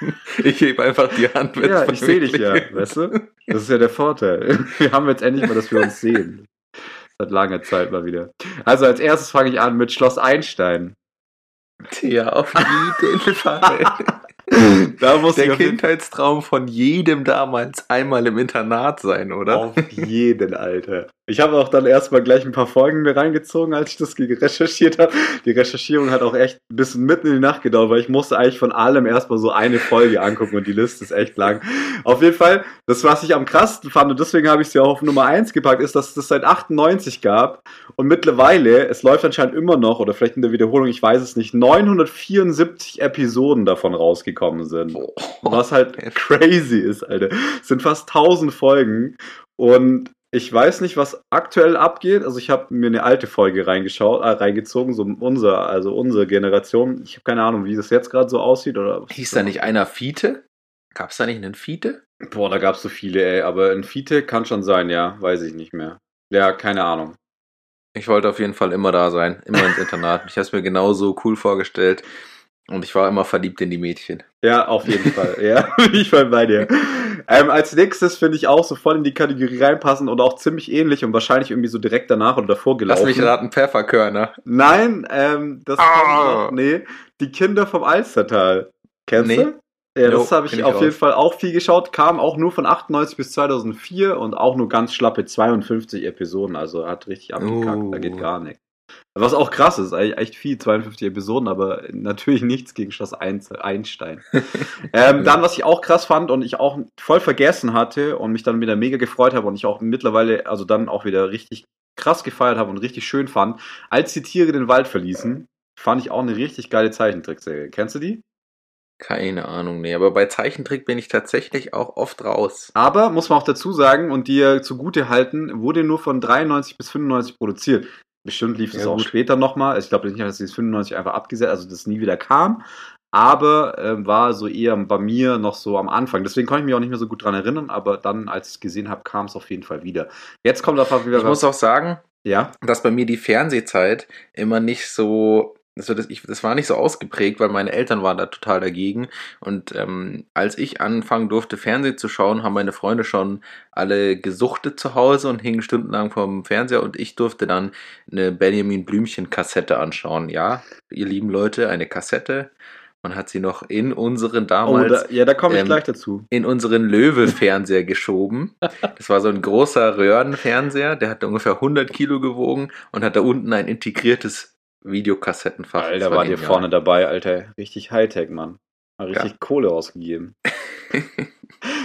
Ich hebe einfach die Hand, wenn Ja, ich sehe dich ja, weißt du? Das ist ja der Vorteil. Wir haben jetzt endlich mal, dass wir uns sehen. Seit langer Zeit mal wieder. Also als erstes fange ich an mit Schloss Einstein. Ja, auf jeden Fall. da muss der Kindheitstraum von jedem damals einmal im Internat sein, oder? Auf jeden, Alter. Ich habe auch dann erstmal gleich ein paar Folgen mir reingezogen, als ich das recherchiert habe. Die Recherchierung hat auch echt ein bisschen mitten in die Nacht gedauert, weil ich musste eigentlich von allem erstmal so eine Folge angucken und die Liste ist echt lang. Auf jeden Fall, das, was ich am krassesten fand, und deswegen habe ich es ja auch auf Nummer 1 gepackt, ist, dass es das seit 98 gab und mittlerweile, es läuft anscheinend immer noch, oder vielleicht in der Wiederholung, ich weiß es nicht, 974 Episoden davon rausgekommen sind. Was halt crazy ist, Alter. Es sind fast 1000 Folgen und ich weiß nicht, was aktuell abgeht. Also ich habe mir eine alte Folge reingeschaut, äh, reingezogen, so unser, also unsere Generation. Ich habe keine Ahnung, wie das jetzt gerade so aussieht oder. Hieß da nicht einer Fiete? Gab es da nicht einen Fiete? Boah, da gab es so viele, ey. Aber ein Fiete kann schon sein, ja. Weiß ich nicht mehr. Ja, keine Ahnung. Ich wollte auf jeden Fall immer da sein, immer ins Internat. Ich habe es mir genauso cool vorgestellt. Und ich war immer verliebt in die Mädchen. Ja, auf jeden Fall. Ja, ich war bei dir. Ähm, als nächstes finde ich auch so voll in die Kategorie reinpassen und auch ziemlich ähnlich und wahrscheinlich irgendwie so direkt danach oder davor gelaufen. Lass mich raten, Pfefferkörner. Nein, ähm, das. Noch, nee, die Kinder vom Alstertal. Kennst nee. du? Ja, das habe ich, ich auf jeden Fall auch viel geschaut. Kam auch nur von 98 bis 2004 und auch nur ganz schlappe 52 Episoden. Also hat richtig abgekackt. Uh. Da geht oh. gar nichts. Was auch krass ist, eigentlich echt viel, 52 Episoden, aber natürlich nichts gegen Schloss Einstein. ähm, dann, was ich auch krass fand und ich auch voll vergessen hatte und mich dann wieder mega gefreut habe und ich auch mittlerweile, also dann auch wieder richtig krass gefeiert habe und richtig schön fand, als die Tiere den Wald verließen, fand ich auch eine richtig geile Zeichentrickserie. Kennst du die? Keine Ahnung, nee, aber bei Zeichentrick bin ich tatsächlich auch oft raus. Aber muss man auch dazu sagen und dir zugute halten, wurde nur von 93 bis 95 produziert. Bestimmt lief es auch gut. später nochmal. Ich glaube nicht, dass es 95 einfach abgesetzt, also das nie wieder kam. Aber äh, war so eher bei mir noch so am Anfang. Deswegen konnte ich mich auch nicht mehr so gut dran erinnern, aber dann, als ich es gesehen habe, kam es auf jeden Fall wieder. Jetzt kommt einfach wieder. Ich muss auch sagen, ja? dass bei mir die Fernsehzeit immer nicht so das, ich, das war nicht so ausgeprägt, weil meine Eltern waren da total dagegen. Und ähm, als ich anfangen durfte, Fernsehen zu schauen, haben meine Freunde schon alle gesuchtet zu Hause und hingen stundenlang vorm Fernseher und ich durfte dann eine Benjamin Blümchen-Kassette anschauen. Ja, ihr lieben Leute, eine Kassette. Man hat sie noch in unseren damals. Oh, da, ja, da komme ich ähm, gleich dazu. In unseren Löwe-Fernseher geschoben. Das war so ein großer Röhrenfernseher, der hat ungefähr 100 Kilo gewogen und hat da unten ein integriertes Videokassettenfach. Alter, war dir vorne dabei, Alter. Richtig Hightech, Mann. Hat richtig ja. Kohle ausgegeben.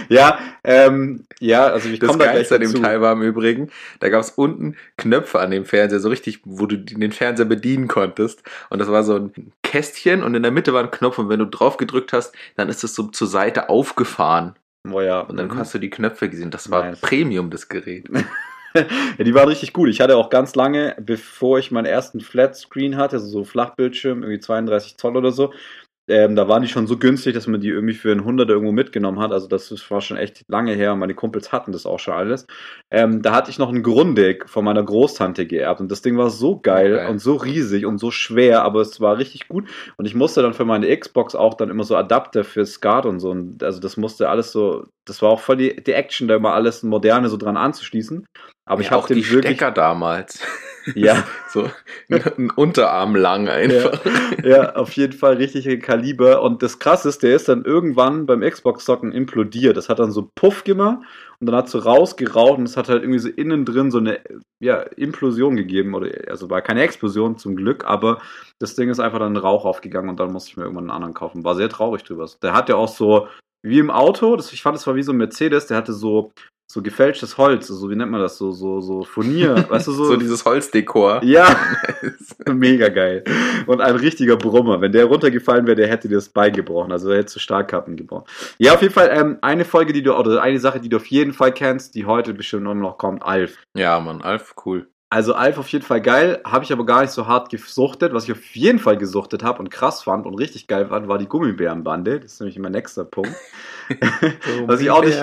Ja, ähm, ja, also ich Das komme da gleich an dem dazu. Teil war im Übrigen, da gab es unten Knöpfe an dem Fernseher, so richtig, wo du den Fernseher bedienen konntest. Und das war so ein Kästchen und in der Mitte war ein Knopf und wenn du drauf gedrückt hast, dann ist es so zur Seite aufgefahren. Oh ja. Und dann Mhm. hast du die Knöpfe gesehen. Das war Nice. Premium, das Gerät. ja, die waren richtig gut. Ich hatte auch ganz lange, bevor ich meinen ersten Flatscreen hatte, also so Flachbildschirm, irgendwie 32 Zoll oder so, ähm, da waren die schon so günstig, dass man die irgendwie für einen Hunderter irgendwo mitgenommen hat. Also das war schon echt lange her. Meine Kumpels hatten das auch schon alles. Ähm, da hatte ich noch ein Grundig von meiner Großtante geerbt und das Ding war so geil Geil. und so riesig und so schwer, aber es war richtig gut. Und ich musste dann für meine Xbox auch dann immer so Adapter für SCART und so. Und also das musste alles so, das war auch voll die, die Action, da immer alles moderne so dran anzuschließen. Aber ich Ja, habe auch den die wirklich. Stecker damals. Ja, So ein Unterarm lang einfach. ja, auf jeden Fall richtige Kaliber. Und das krasse ist, der ist dann irgendwann beim Xbox-Zocken implodiert. Das hat dann so Puff gemacht und dann hat so rausgeraucht und es hat halt irgendwie so innen drin so eine ja, Implosion gegeben. Oder, also war keine Explosion zum Glück, aber das Ding ist einfach dann Rauch aufgegangen und dann musste ich mir irgendwann einen anderen kaufen. War sehr traurig drüber. Der hat ja auch so, wie im Auto, das, ich fand, das war wie so ein Mercedes, der hatte so, so gefälschtes Holz, so wie nennt man das, so, so, so Furnier, weißt du, so. So dieses Holzdekor. ja, mega geil. Und ein richtiger Brummer. Wenn der runtergefallen wäre, der hätte dir das Bein gebrochen. Also er hätte zu Stahlkappen gebrochen. Ja, auf jeden Fall ähm, eine Folge, die du, oder eine Sache, die du auf jeden Fall kennst, die heute bestimmt immer noch kommt, Alf. Ja, Mann, Alf, cool. Also Alf auf jeden Fall geil, habe ich aber gar nicht so hart gesuchtet. Was ich auf jeden Fall gesuchtet habe und krass fand und richtig geil fand, war die Gummibärenbande. Das ist nämlich mein nächster Punkt. Was ich auch nicht-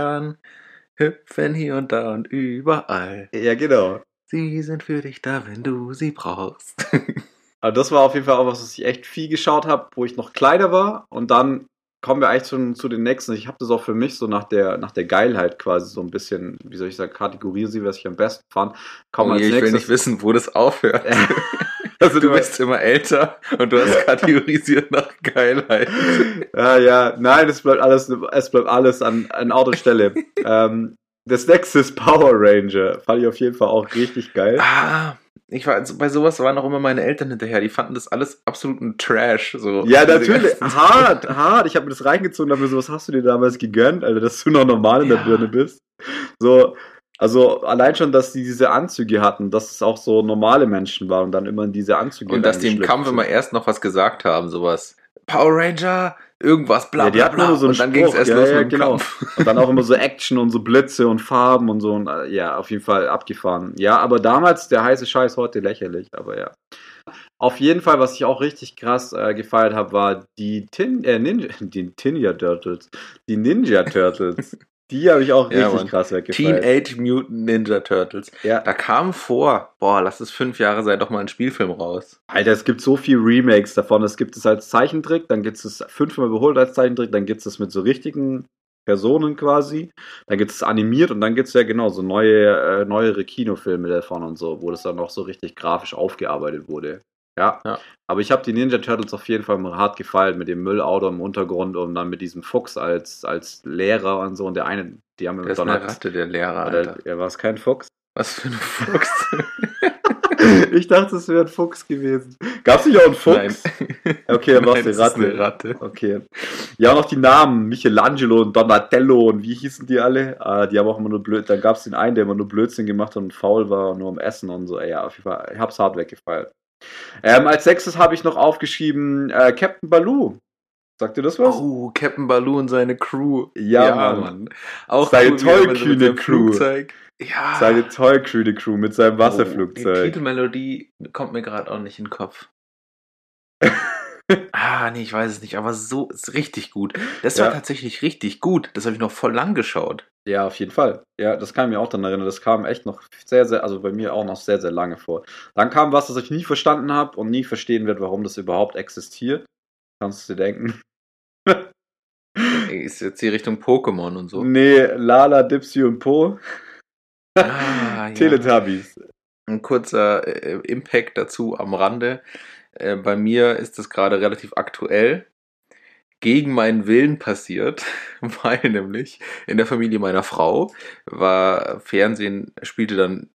Hüpfen hier und da und überall. ja, genau. Sie sind für dich da, wenn du sie brauchst. Aber das war auf jeden Fall auch was, was ich echt viel geschaut habe, wo ich noch kleiner war. Und dann kommen wir eigentlich schon zu den nächsten. Ich habe das auch für mich so nach der, nach der Geilheit quasi so ein bisschen, wie soll ich sagen, kategorisieren, was ich am besten fand. Kommen Oh als je, ich will nicht wissen, wo das aufhört. also Du bist immer älter und du hast kategorisiert nach Geilheit. Ja, ja, nein, es bleibt alles, es bleibt alles an, an Ort und Stelle. ähm, das nächste ist Power Ranger. Fand ich auf jeden Fall auch richtig geil. Ah, ich war, also bei sowas waren auch immer meine Eltern hinterher. Die fanden das alles absoluten Trash. So. Ja, natürlich. Hart, hart. Ich habe mir das reingezogen, aber so, was hast du dir damals gegönnt, Alter, dass du noch normal in der Ja. Birne bist? So, also allein schon, dass die diese Anzüge hatten, dass es auch so normale Menschen waren und dann immer in diese Anzüge Und dass die im Kampf sind. immer erst noch was gesagt haben, sowas. Power Ranger, irgendwas, bla Ja, die bla hatten bla. so einen und dann ging es erst Ja, los ja, mit dem genau. Kampf. Und dann auch immer so Action und so Blitze und Farben und so. Und, äh, ja, auf jeden Fall abgefahren. Ja, aber damals der heiße Scheiß, heute lächerlich, aber ja. Auf jeden Fall, was ich auch richtig krass äh, gefeiert habe, war die Tin äh, Ninja, die Ninja Turtles. Die Ninja Turtles. Die habe ich auch Ja, richtig Mann. krass weggefeiert. Teenage Mutant Ninja Turtles. Ja. Da kam vor, boah, lass es fünf Jahre sein, doch mal ein Spielfilm raus. Alter, es gibt so viel Remakes davon. Es gibt es als Zeichentrick, dann gibt es fünfmal überholt als Zeichentrick, dann gibt es mit so richtigen Personen quasi, dann gibt es animiert und dann gibt es ja genau so neue, äh, neuere Kinofilme davon und so, wo das dann noch so richtig grafisch aufgearbeitet wurde. Ja. Ja. Aber ich habe die Ninja Turtles auf jeden Fall mal hart gefeiert mit dem Müllauto im Untergrund und dann mit diesem Fuchs als, als Lehrer und so. Und der eine, die haben mit ist eine Ratte, der Lehrer, Alter. Oder, ja, war es kein Fuchs? Was für ein Fuchs. ich dachte, es wäre ein Fuchs gewesen. Gab es nicht auch einen Fuchs? Nein. Okay, dann die es ist Ratte. eine Ratte. Okay. Ja, auch noch die Namen. Michelangelo und Donatello und wie hießen die alle? Ah, die haben auch immer nur blöd. Dann gab es den einen, der immer nur Blödsinn gemacht hat und faul war und nur am Essen und so. Ja, auf jeden Fall. Ich hab's hart weggefeilt. Ähm, als sechstes habe ich noch aufgeschrieben äh, Captain Baloo. Sagt ihr das was? Oh, Captain Baloo und seine Crew. Ja, Mann. Auch Seine cool, tollkühne Crew. Flugzeug. Ja. Seine tollkühne Crew mit seinem Oh, Wasserflugzeug. Die Titelmelodie kommt mir gerade auch nicht in den Kopf. ah, nee, ich weiß es nicht, aber so ist richtig gut. Das war Ja. tatsächlich richtig gut. Das habe ich noch voll lang geschaut. Ja, auf jeden Fall. Ja, das kann ich mir auch dann erinnern. Das kam echt noch sehr, sehr, also bei mir auch noch sehr, sehr lange vor. Dann kam was, das ich nie verstanden habe und nie verstehen werde, warum das überhaupt existiert. Kannst du dir denken? Ist jetzt die Richtung Pokémon und so. Nee, Lala, Dipsy und Po. Ah, ja. Teletubbies. Ein kurzer äh, Impact dazu am Rande. Äh, bei mir ist das gerade relativ aktuell. Gegen meinen Willen passiert, weil nämlich in der Familie meiner Frau war Fernsehen, spielte dann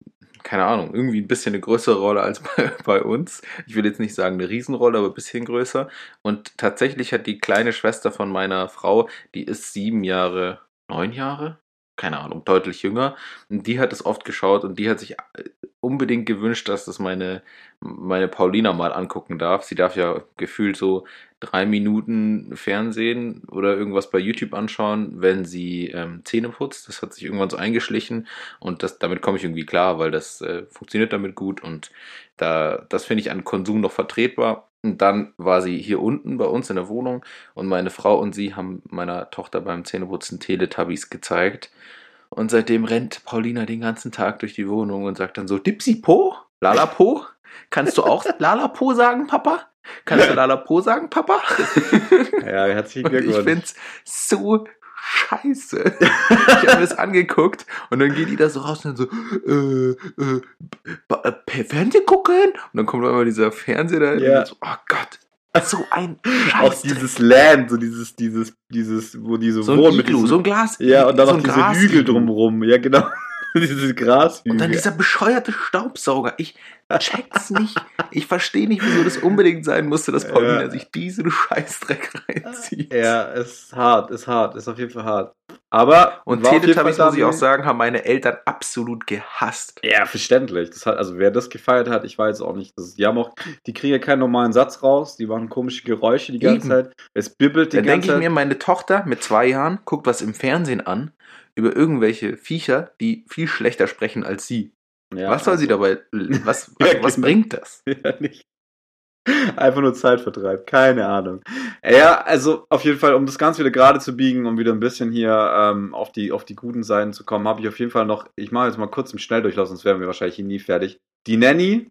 keine Ahnung, irgendwie ein bisschen eine größere Rolle als bei, bei uns. Ich will jetzt nicht sagen eine Riesenrolle, aber ein bisschen größer. Und tatsächlich hat die kleine Schwester von meiner Frau, die ist sieben Jahre, neun Jahre? Keine Ahnung, deutlich jünger. Und die hat es oft geschaut und die hat sich äh, unbedingt gewünscht, dass das meine, meine Paulina mal angucken darf. Sie darf ja gefühlt so drei Minuten Fernsehen oder irgendwas bei YouTube anschauen, wenn sie ähm, Zähne putzt. Das hat sich irgendwann so eingeschlichen und das, damit komme ich irgendwie klar, weil das äh, funktioniert damit gut und da, das finde ich an Konsum noch vertretbar. Und dann war sie hier unten bei uns in der Wohnung und meine Frau und sie haben meiner Tochter beim Zähneputzen Teletubbies gezeigt. Und seitdem rennt Paulina den ganzen Tag durch die Wohnung und sagt dann so, Dipsy Po? Lalapo? Kannst du auch Lalapo sagen, Papa? Kannst du Lalapo sagen, Papa? Ja, herzlichen Und ich Glückwunsch. find's so scheiße. Ich habe mir das angeguckt und dann geht die da so raus und dann so, äh, äh, äh, per Fernsehen gucken? Und dann kommt immer dieser Fernseher da Ja. und so, oh Gott, so ein Auch Scheiß. dieses Land, so dieses, dieses, dieses, wo die so, so ein wohnen mit Iglu, diesem- so ein Glas. Ja, und dann so noch ein diese Gras- Hügel drumrum. Ja, genau. diese Grashügel. Und dann dieser bescheuerte Staubsauger. Ich check's nicht. Ich verstehe nicht, wieso das unbedingt sein musste, dass Paulina Ja. sich diesen Scheißdreck reinzieht. Ja, ist hart, ist hart, ist auf jeden Fall hart. Aber Und Teletubbies, muss ich auch sagen, haben meine Eltern absolut gehasst. Ja, verständlich. Das hat, also wer das gefeiert hat, ich weiß auch nicht. Das, die haben auch, die kriegen ja keinen normalen Satz raus, die machen komische Geräusche die ganze Eben. Zeit. Es bibbelt die Dann denke ganze ich mir, Zeit. meine Tochter mit zwei Jahren guckt was im Fernsehen an über irgendwelche Viecher, die viel schlechter sprechen als sie. Ja, was soll sie also- dabei, was, Ja, was genau. bringt das? Ja, nicht. Einfach nur Zeitvertreib, keine Ahnung. Ja, also auf jeden Fall, um das Ganze wieder gerade zu biegen, um wieder ein bisschen hier ähm, auf, die, auf die guten Seiten zu kommen, habe ich auf jeden Fall noch, ich mache jetzt mal kurz im Schnelldurchlauf, sonst wären wir wahrscheinlich hier nie fertig. Die Nanny,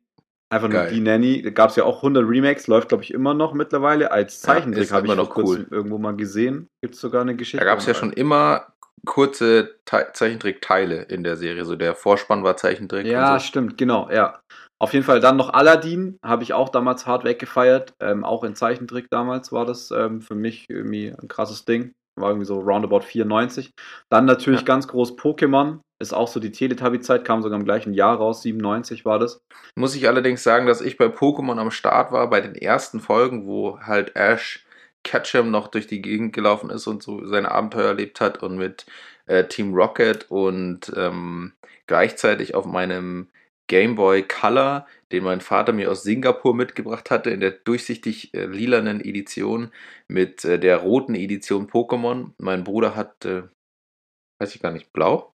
einfach nur Geil. die Nanny, da gab es ja auch 100 Remakes, läuft glaube ich immer noch mittlerweile als Ja, Zeichentrick, ist habe ich noch cool. irgendwo mal gesehen. Gibt es sogar eine Geschichte. Da gab es ja schon immer kurze Te Zeichentrickteile in der Serie. So der Vorspann war Zeichentrick. Ja, so. stimmt, genau, ja. Auf jeden Fall dann noch Aladdin, habe ich auch damals hart weggefeiert. Ähm, auch in Zeichentrick damals war das ähm, für mich irgendwie ein krasses Ding. War irgendwie so roundabout 94. Dann natürlich Ja. ganz groß Pokémon. Ist auch so die Teletubby-Zeit, kam sogar im gleichen Jahr raus, 97 war das. Muss ich allerdings sagen, dass ich bei Pokémon am Start war, bei den ersten Folgen, wo halt Ash Ketchum noch durch die Gegend gelaufen ist und so seine Abenteuer erlebt hat und mit äh, Team Rocket und ähm, gleichzeitig auf meinem Game Boy Color, den mein Vater mir aus Singapur mitgebracht hatte, in der durchsichtig äh, lilanen Edition mit äh, der roten Edition Pokémon. Mein Bruder hat, äh, weiß ich gar nicht, blau.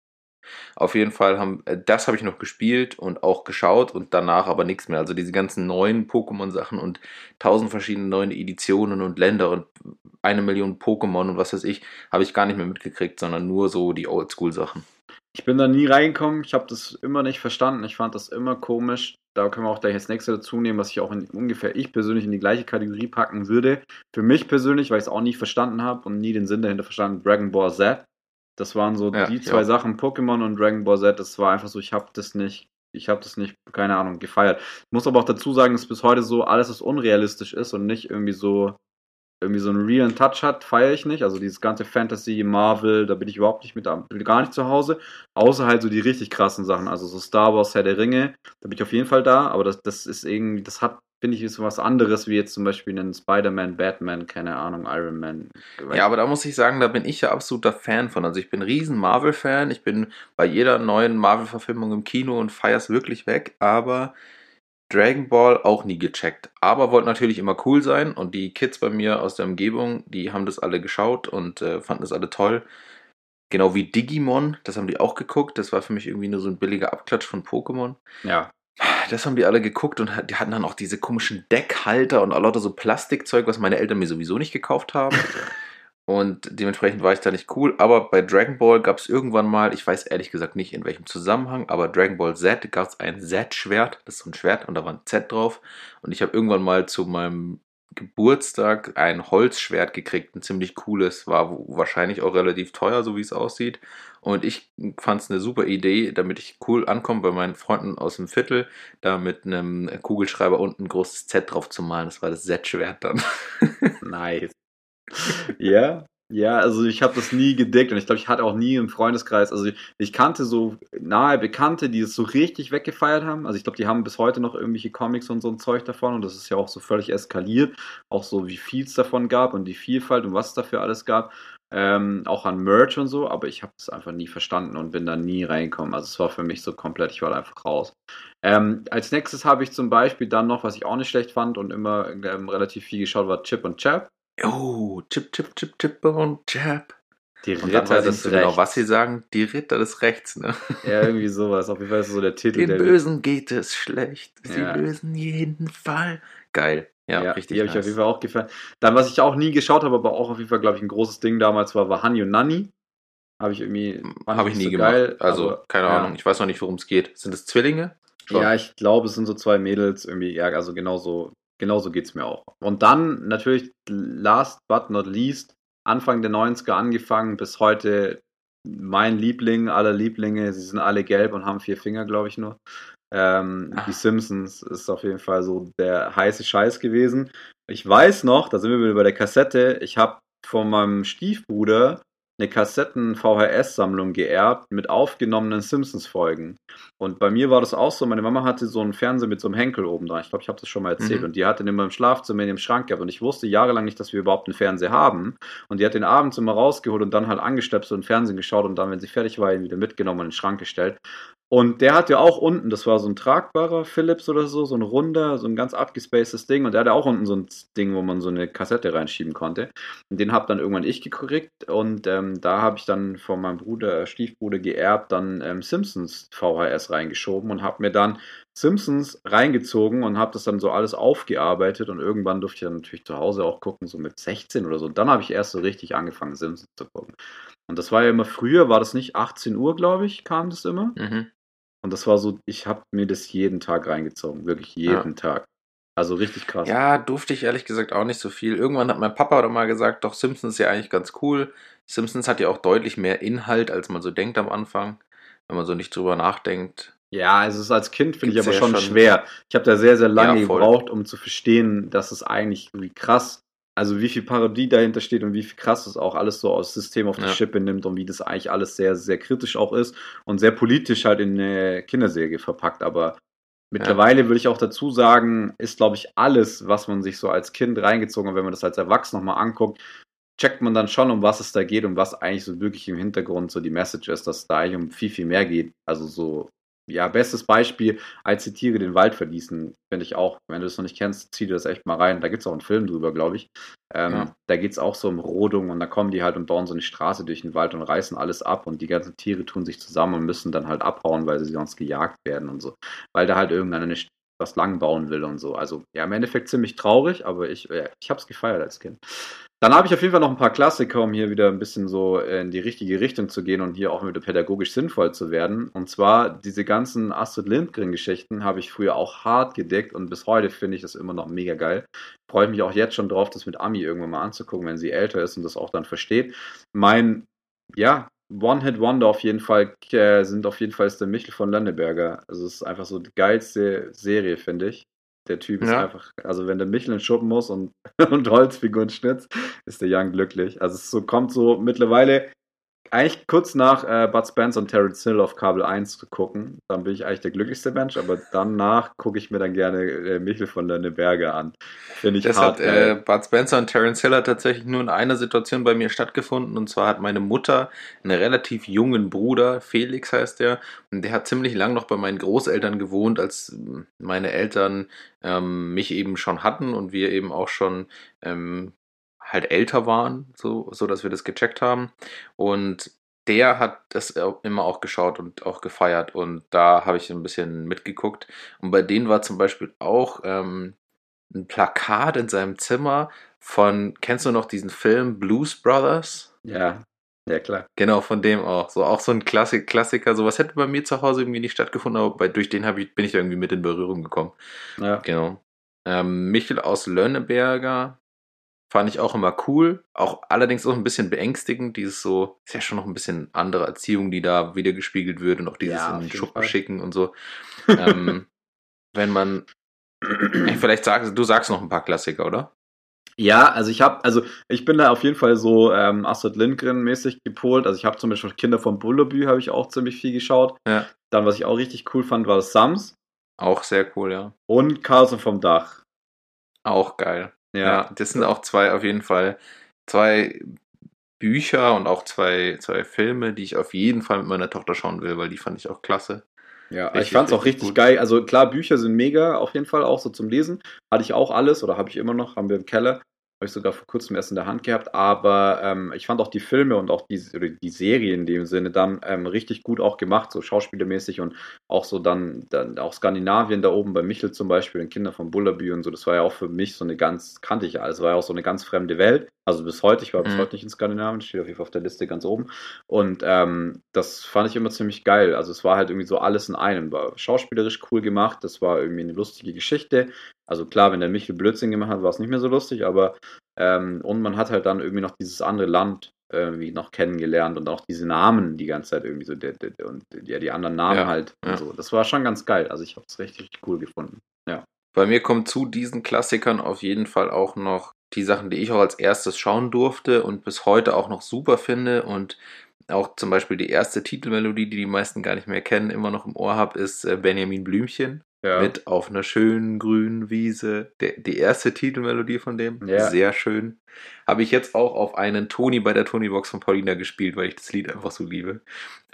Auf jeden Fall haben, äh, das habe ich noch gespielt und auch geschaut und danach aber nichts mehr. Also diese ganzen neuen Pokémon-Sachen und tausend verschiedene neue Editionen und Länder und eine Million Pokémon und was weiß ich, habe ich gar nicht mehr mitgekriegt, sondern nur so die Oldschool-Sachen. Ich bin da nie reingekommen, ich habe das immer nicht verstanden. Ich fand das immer komisch. Da können wir auch gleich das nächste dazu nehmen, was ich auch in, ungefähr ich persönlich in die gleiche Kategorie packen würde. Für mich persönlich, weil ich es auch nie verstanden habe und nie den Sinn dahinter verstanden, Dragon Ball Z. Das waren so Ja, die zwei auch. Sachen, Pokémon und Dragon Ball Z. Das war einfach so, ich habe das nicht, ich habe das nicht, keine Ahnung, gefeiert. Ich muss aber auch dazu sagen, dass bis heute so alles, was unrealistisch ist und nicht irgendwie so irgendwie so einen realen Touch hat, feiere ich nicht. Also dieses ganze Fantasy, Marvel, da bin ich überhaupt nicht mit, bin gar nicht zu Hause. Außer halt so die richtig krassen Sachen. Also so Star Wars, Herr der Ringe, da bin ich auf jeden Fall da. Aber das, das ist irgendwie, das hat, finde ich, ist was anderes, wie jetzt zum Beispiel einen Spider-Man, Batman, keine Ahnung, Iron Man. Ja, aber da muss ich sagen, da bin ich ja absoluter Fan von. Also ich bin ein riesen Marvel-Fan. Ich bin bei jeder neuen Marvel-Verfilmung im Kino und feier's wirklich weg. Aber Dragon Ball auch nie gecheckt. Aber wollte natürlich immer cool sein. Und die Kids bei mir aus der Umgebung, die haben das alle geschaut und äh, fanden das alle toll. Genau wie Digimon, das haben die auch geguckt. Das war für mich irgendwie nur so ein billiger Abklatsch von Pokémon. ja. Das haben die alle geguckt und die hatten dann auch diese komischen Deckhalter und lauter so Plastikzeug, was meine Eltern mir sowieso nicht gekauft haben. Und dementsprechend war ich da nicht cool. Aber bei Dragon Ball gab es irgendwann mal, ich weiß ehrlich gesagt nicht in welchem Zusammenhang, aber Dragon Ball Z gab es ein Z-Schwert. Das ist so ein Schwert und da war ein Z drauf. Und ich habe irgendwann mal zu meinem Geburtstag ein Holzschwert gekriegt, ein ziemlich cooles, war wahrscheinlich auch relativ teuer, so wie es aussieht. Und ich fand es eine super Idee, damit ich cool ankomme bei meinen Freunden aus dem Viertel, da mit einem Kugelschreiber unten ein großes Z drauf zu malen. Das war das Z-Schwert dann. Nice. ja, Ja, also ich habe das nie gedeckt und ich glaube, ich hatte auch nie im Freundeskreis, also ich, ich kannte so nahe Bekannte, die es so richtig weggefeiert haben. Also ich glaube, die haben bis heute noch irgendwelche Comics und so ein Zeug davon und das ist ja auch so völlig eskaliert, auch so wie viel es davon gab und die Vielfalt und was es dafür alles gab. Ähm, auch an Merch und so, aber ich habe es einfach nie verstanden und bin da nie reingekommen. Also es war für mich so komplett, ich war da einfach raus. Ähm, als nächstes habe ich zum Beispiel dann noch, was ich auch nicht schlecht fand und immer ähm, relativ viel geschaut, war Chip und Chap. Oh, Chip, Chip, Chip, Chip und Chap. Die Und dann weiß ich so genau, was sie sagen. Die Ritter des Rechts, ne? Ja, irgendwie sowas. Auf jeden Fall ist so der Titel. Den der Bösen geht es schlecht. Sie Ja. lösen jeden Fall. Geil. Ja, Ja, richtig. Die habe ich auf jeden Fall auch gefallen. Dann, was ich auch nie geschaut habe, aber auch auf jeden Fall, glaube ich, ein großes Ding damals war, war Hani und Nanni. Habe ich irgendwie. Habe ich nicht nie so gemacht. geil, also, aber, keine ja. Ahnung. Ich weiß noch nicht, worum es geht. Sind es Zwillinge? Schon. Ja, ich glaube, es sind so zwei Mädels irgendwie. Ja, also genauso, genauso geht es mir auch. Und dann natürlich, last but not least, Anfang der 90er angefangen bis heute mein Liebling aller Lieblinge. Sie sind alle gelb und haben vier Finger, glaube ich nur. Ähm, Ah. Die Simpsons ist auf jeden Fall so der heiße Scheiß gewesen. Ich weiß noch, da sind wir wieder bei der Kassette, ich habe von meinem Stiefbruder eine Kassetten-VHS-Sammlung geerbt mit aufgenommenen Simpsons-Folgen. Und bei mir war das auch so, meine Mama hatte so einen Fernseher mit so einem Henkel oben dran. Ich glaube, ich habe das schon mal erzählt. Mhm. Und die hatte den immer im Schlafzimmer in dem Schrank gehabt. Und ich wusste jahrelang nicht, dass wir überhaupt einen Fernseher haben. Und die hat den abends immer rausgeholt und dann halt angestöpselt und Fernsehen geschaut und dann, wenn sie fertig war, ihn wieder mitgenommen und in den Schrank gestellt. Und der hat ja auch unten, das war so ein tragbarer Philips oder so, so ein runder, so ein ganz abgespacedes Ding. Und der hatte auch unten so ein Ding, wo man so eine Kassette reinschieben konnte. Und den habe dann irgendwann ich gekriegt. Und ähm, da habe ich dann von meinem Bruder, Stiefbruder geerbt, dann ähm, Simpsons VHS reingeschoben und habe mir dann Simpsons reingezogen und habe das dann so alles aufgearbeitet. Und irgendwann durfte ich dann natürlich zu Hause auch gucken, so mit 16 oder so. Und dann habe ich erst so richtig angefangen, Simpsons zu gucken. Und das war ja immer früher, war das nicht 18 Uhr, glaube ich, kam das immer. Mhm. Und das war so, ich habe mir das jeden Tag reingezogen, wirklich jeden Tag. Also richtig krass. Ja, durfte ich ehrlich gesagt auch nicht so viel. Irgendwann hat mein Papa doch mal gesagt, doch Simpsons ist ja eigentlich ganz cool. Simpsons hat ja auch deutlich mehr Inhalt, als man so denkt am Anfang, wenn man so nicht drüber nachdenkt. Ja, also es ist als Kind finde ich aber ja schon, schon- schwer. Ich habe da sehr, sehr lange Ja, gebraucht, um zu verstehen, dass es eigentlich wie krass, also wie viel Parodie dahinter steht und wie viel krass es auch alles so aus System auf die Ja. Schippe nimmt und wie das eigentlich alles sehr, sehr kritisch auch ist und sehr politisch halt in eine Kinderserie verpackt. Aber mittlerweile würde ich auch dazu sagen, ist, glaube ich, alles, was man sich so als Kind reingezogen hat, wenn man das als Erwachsener nochmal anguckt, checkt man dann schon, um was es da geht und was eigentlich so wirklich im Hintergrund so die Message ist, dass es da eigentlich um viel, viel mehr geht. Also so, ja, bestes Beispiel, als die Tiere den Wald verließen, finde ich auch. Wenn du das noch nicht kennst, zieh dir das echt mal rein. Da gibt es auch einen Film drüber, glaube ich. Ähm, Ja. Da geht es auch so um Rodung und da kommen die halt und bauen so eine Straße durch den Wald und reißen alles ab und die ganzen Tiere tun sich zusammen und müssen dann halt abhauen, weil sie sonst gejagt werden und so. Weil da halt irgendeiner eine was lang bauen will und so. Also ja, im Endeffekt ziemlich traurig, aber ich, äh, ich habe es gefeiert als Kind. Dann habe ich auf jeden Fall noch ein paar Klassiker, um hier wieder ein bisschen so in die richtige Richtung zu gehen und hier auch wieder pädagogisch sinnvoll zu werden. Und zwar diese ganzen Astrid Lindgren-Geschichten habe ich früher auch hart gedeckt und bis heute finde ich das immer noch mega geil. Freue mich auch jetzt schon drauf, das mit Ami irgendwann mal anzugucken, wenn sie älter ist und das auch dann versteht. Mein, ja, One-Hit-Wonder auf jeden Fall äh, sind auf jeden Fall ist der Michel von Landeberger. Also es ist einfach so die geilste Serie, finde ich. Der Typ ist Ja. einfach, also wenn der Michel in den Schuppen muss und, und Holzfiguren schnitzt, ist der Young glücklich. Also es so, kommt so mittlerweile eigentlich kurz nach äh, Bud Spence und Terrence Hill auf Kabel 1 zu gucken. Dann bin ich eigentlich der glücklichste Mensch, aber danach gucke ich mir dann gerne äh, Michel von Landeberger an. Finde ich Das hart. hat äh, geil. Bud Spencer und Terence Hill hat tatsächlich nur in einer Situation bei mir stattgefunden. Und zwar hat meine Mutter einen relativ jungen Bruder, Felix heißt der, und der hat ziemlich lang noch bei meinen Großeltern gewohnt, als meine Eltern ähm, mich eben schon hatten und wir eben auch schon ähm, halt älter waren, so, so dass wir das gecheckt haben. Und der hat das immer auch geschaut und auch gefeiert. Und da habe ich ein bisschen mitgeguckt. Und bei denen war zum Beispiel auch ähm, ein Plakat in seinem Zimmer von, kennst du noch diesen Film Blues Brothers? ja, ja klar. Genau, von dem auch. So auch so ein Klassik Klassiker. Sowas hätte bei mir zu Hause irgendwie nicht stattgefunden, aber bei, durch den ich, bin ich irgendwie mit in Berührung gekommen. Ja. Genau. Ähm, Michel aus Lönneberger fand ich auch immer cool. Auch allerdings auch ein bisschen beängstigend. Dieses so, ist ja schon noch ein bisschen andere Erziehung, die da wieder gespiegelt wird und auch dieses Ja, in den Schuppen Fall. schicken und so. ähm, wenn man, vielleicht sagst du sagst noch ein paar Klassiker, oder? Ja, also ich habe, also ich bin da auf jeden Fall so ähm, Astrid Lindgren mäßig gepolt. Also ich habe zum Beispiel Kinder von Bullabü habe ich auch ziemlich viel geschaut. Ja. Dann, was ich auch richtig cool fand, war das Sams Auch sehr cool, ja. und Carlson vom Dach. Auch geil. Ja, Ja, das sind auch zwei auf jeden Fall zwei Bücher und auch zwei, zwei Filme, die ich auf jeden Fall mit meiner Tochter schauen will, weil die fand ich auch klasse. Ja, Richtig, ich fand's auch richtig richtig gut. geil. Also klar, Bücher sind mega, auf jeden Fall auch so zum Lesen. Hatte ich auch alles oder habe ich immer noch, haben wir im Keller. Habe ich sogar vor kurzem erst in der Hand gehabt. Aber ähm, ich fand auch die Filme und auch die, die Serie in dem Sinne dann ähm, richtig gut auch gemacht, so schauspielermäßig und auch so dann, dann auch Skandinavien da oben bei Michel zum Beispiel, den Kinder von Bullabü und so. Das war ja auch für mich so eine ganz, kannte ich alles, war ja auch so eine ganz fremde Welt. Also bis heute, ich war bis Mhm. heute nicht in Skandinavien, steht auf jeden Fall auf der Liste ganz oben. Und ähm, das fand ich immer ziemlich geil. Also es war halt irgendwie so alles in einem. War schauspielerisch cool gemacht, das war irgendwie eine lustige Geschichte. Also klar, wenn der Michel Blödsinn gemacht hat, war es nicht mehr so lustig, aber ähm, und man hat halt dann irgendwie noch dieses andere Land irgendwie noch kennengelernt und auch diese Namen die ganze Zeit irgendwie so der, der, der- und ja, die anderen Namen Ja, halt ja. so. Das war schon ganz geil. Also ich habe es richtig, richtig cool gefunden. Bei mir kommt zu diesen Klassikern auf jeden Fall auch noch die Sachen, die ich auch als erstes schauen durfte und bis heute auch noch super finde und auch zum Beispiel die erste Titelmelodie, die die meisten gar nicht mehr kennen, immer noch im Ohr habe, ist äh, Benjamin Blümchen Ja. mit Auf einer schönen grünen Wiese. Der, die erste Titelmelodie von dem, Ja. sehr schön. Habe ich jetzt auch auf einen Toni bei der Tony-Box von Paulina gespielt, weil ich das Lied einfach so liebe.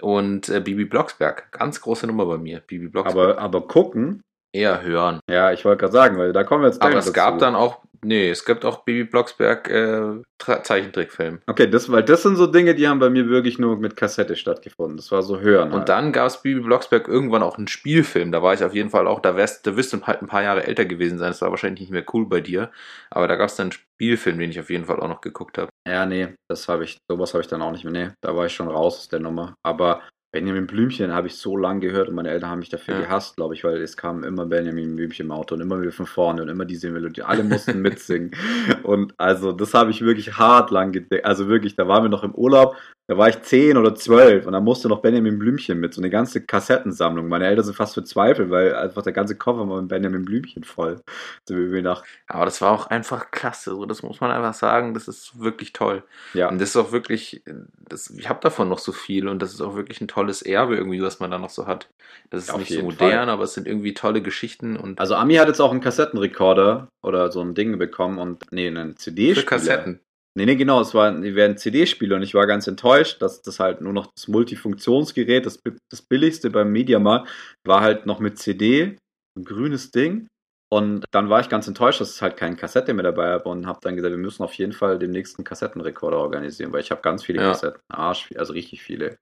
Und äh, Bibi Blocksberg, ganz große Nummer bei mir. Bibi Blocksberg aber, aber gucken, eher hören. ja, ich wollte gerade sagen, weil da kommen wir jetzt Aber gleich es dazu. gab dann auch, nee, es gibt auch Bibi Blocksberg äh, Zeichentrickfilm. Okay, das, weil das sind so Dinge, die haben bei mir wirklich nur mit Kassette stattgefunden. Das war so hören. Und halt. dann gab es Bibi Blocksberg irgendwann auch einen Spielfilm. Da war ich auf jeden Fall auch, da wärst, da wirst du halt ein paar Jahre älter gewesen sein. Das war wahrscheinlich nicht mehr cool bei dir. Aber da gab es dann einen Spielfilm, den ich auf jeden Fall auch noch geguckt habe. Ja, nee, das habe ich, sowas habe ich dann auch nicht mehr. Nee, da war ich schon raus aus der Nummer. Aber Benjamin Blümchen habe ich so lange gehört und meine Eltern haben mich dafür Ja. gehasst, glaube ich, weil es kam immer Benjamin Blümchen im Auto und immer wieder von vorne und immer diese Melodie. Alle mussten mitsingen. Und also, das habe ich wirklich hart lang gedeckt. Also wirklich, da waren wir noch im Urlaub. Da war ich zehn oder zwölf und da musste noch Benjamin Blümchen mit, so eine ganze Kassettensammlung. Meine Eltern sind fast verzweifelt, weil einfach der ganze Koffer war mit Benjamin Blümchen voll. So wie wir nach, Aber das war auch einfach klasse. So, das muss man einfach sagen. Das ist wirklich toll. ja. Und das ist auch wirklich, das, ich habe davon noch so viel und das ist auch wirklich ein tolles Erbe irgendwie, was man da noch so hat. Das ist Auf nicht so modern, Fall. aber es sind irgendwie tolle Geschichten und Also Ami hat jetzt auch einen Kassettenrekorder oder so ein Ding bekommen und nee, einen für CD-Spieler. Kassetten. Nee, nee, genau, es war, die wären CD-Spieler und ich war ganz enttäuscht, dass das halt nur noch das Multifunktionsgerät, das, das billigste beim Mediamarkt, war halt noch mit CD, ein grünes Ding. Und dann war ich ganz enttäuscht, dass es halt keine Kassette mehr dabei habe und habe dann gesagt, wir müssen auf jeden Fall den nächsten Kassettenrekorder organisieren, weil ich habe ganz viele Ja. Kassetten, Arsch, also richtig viele.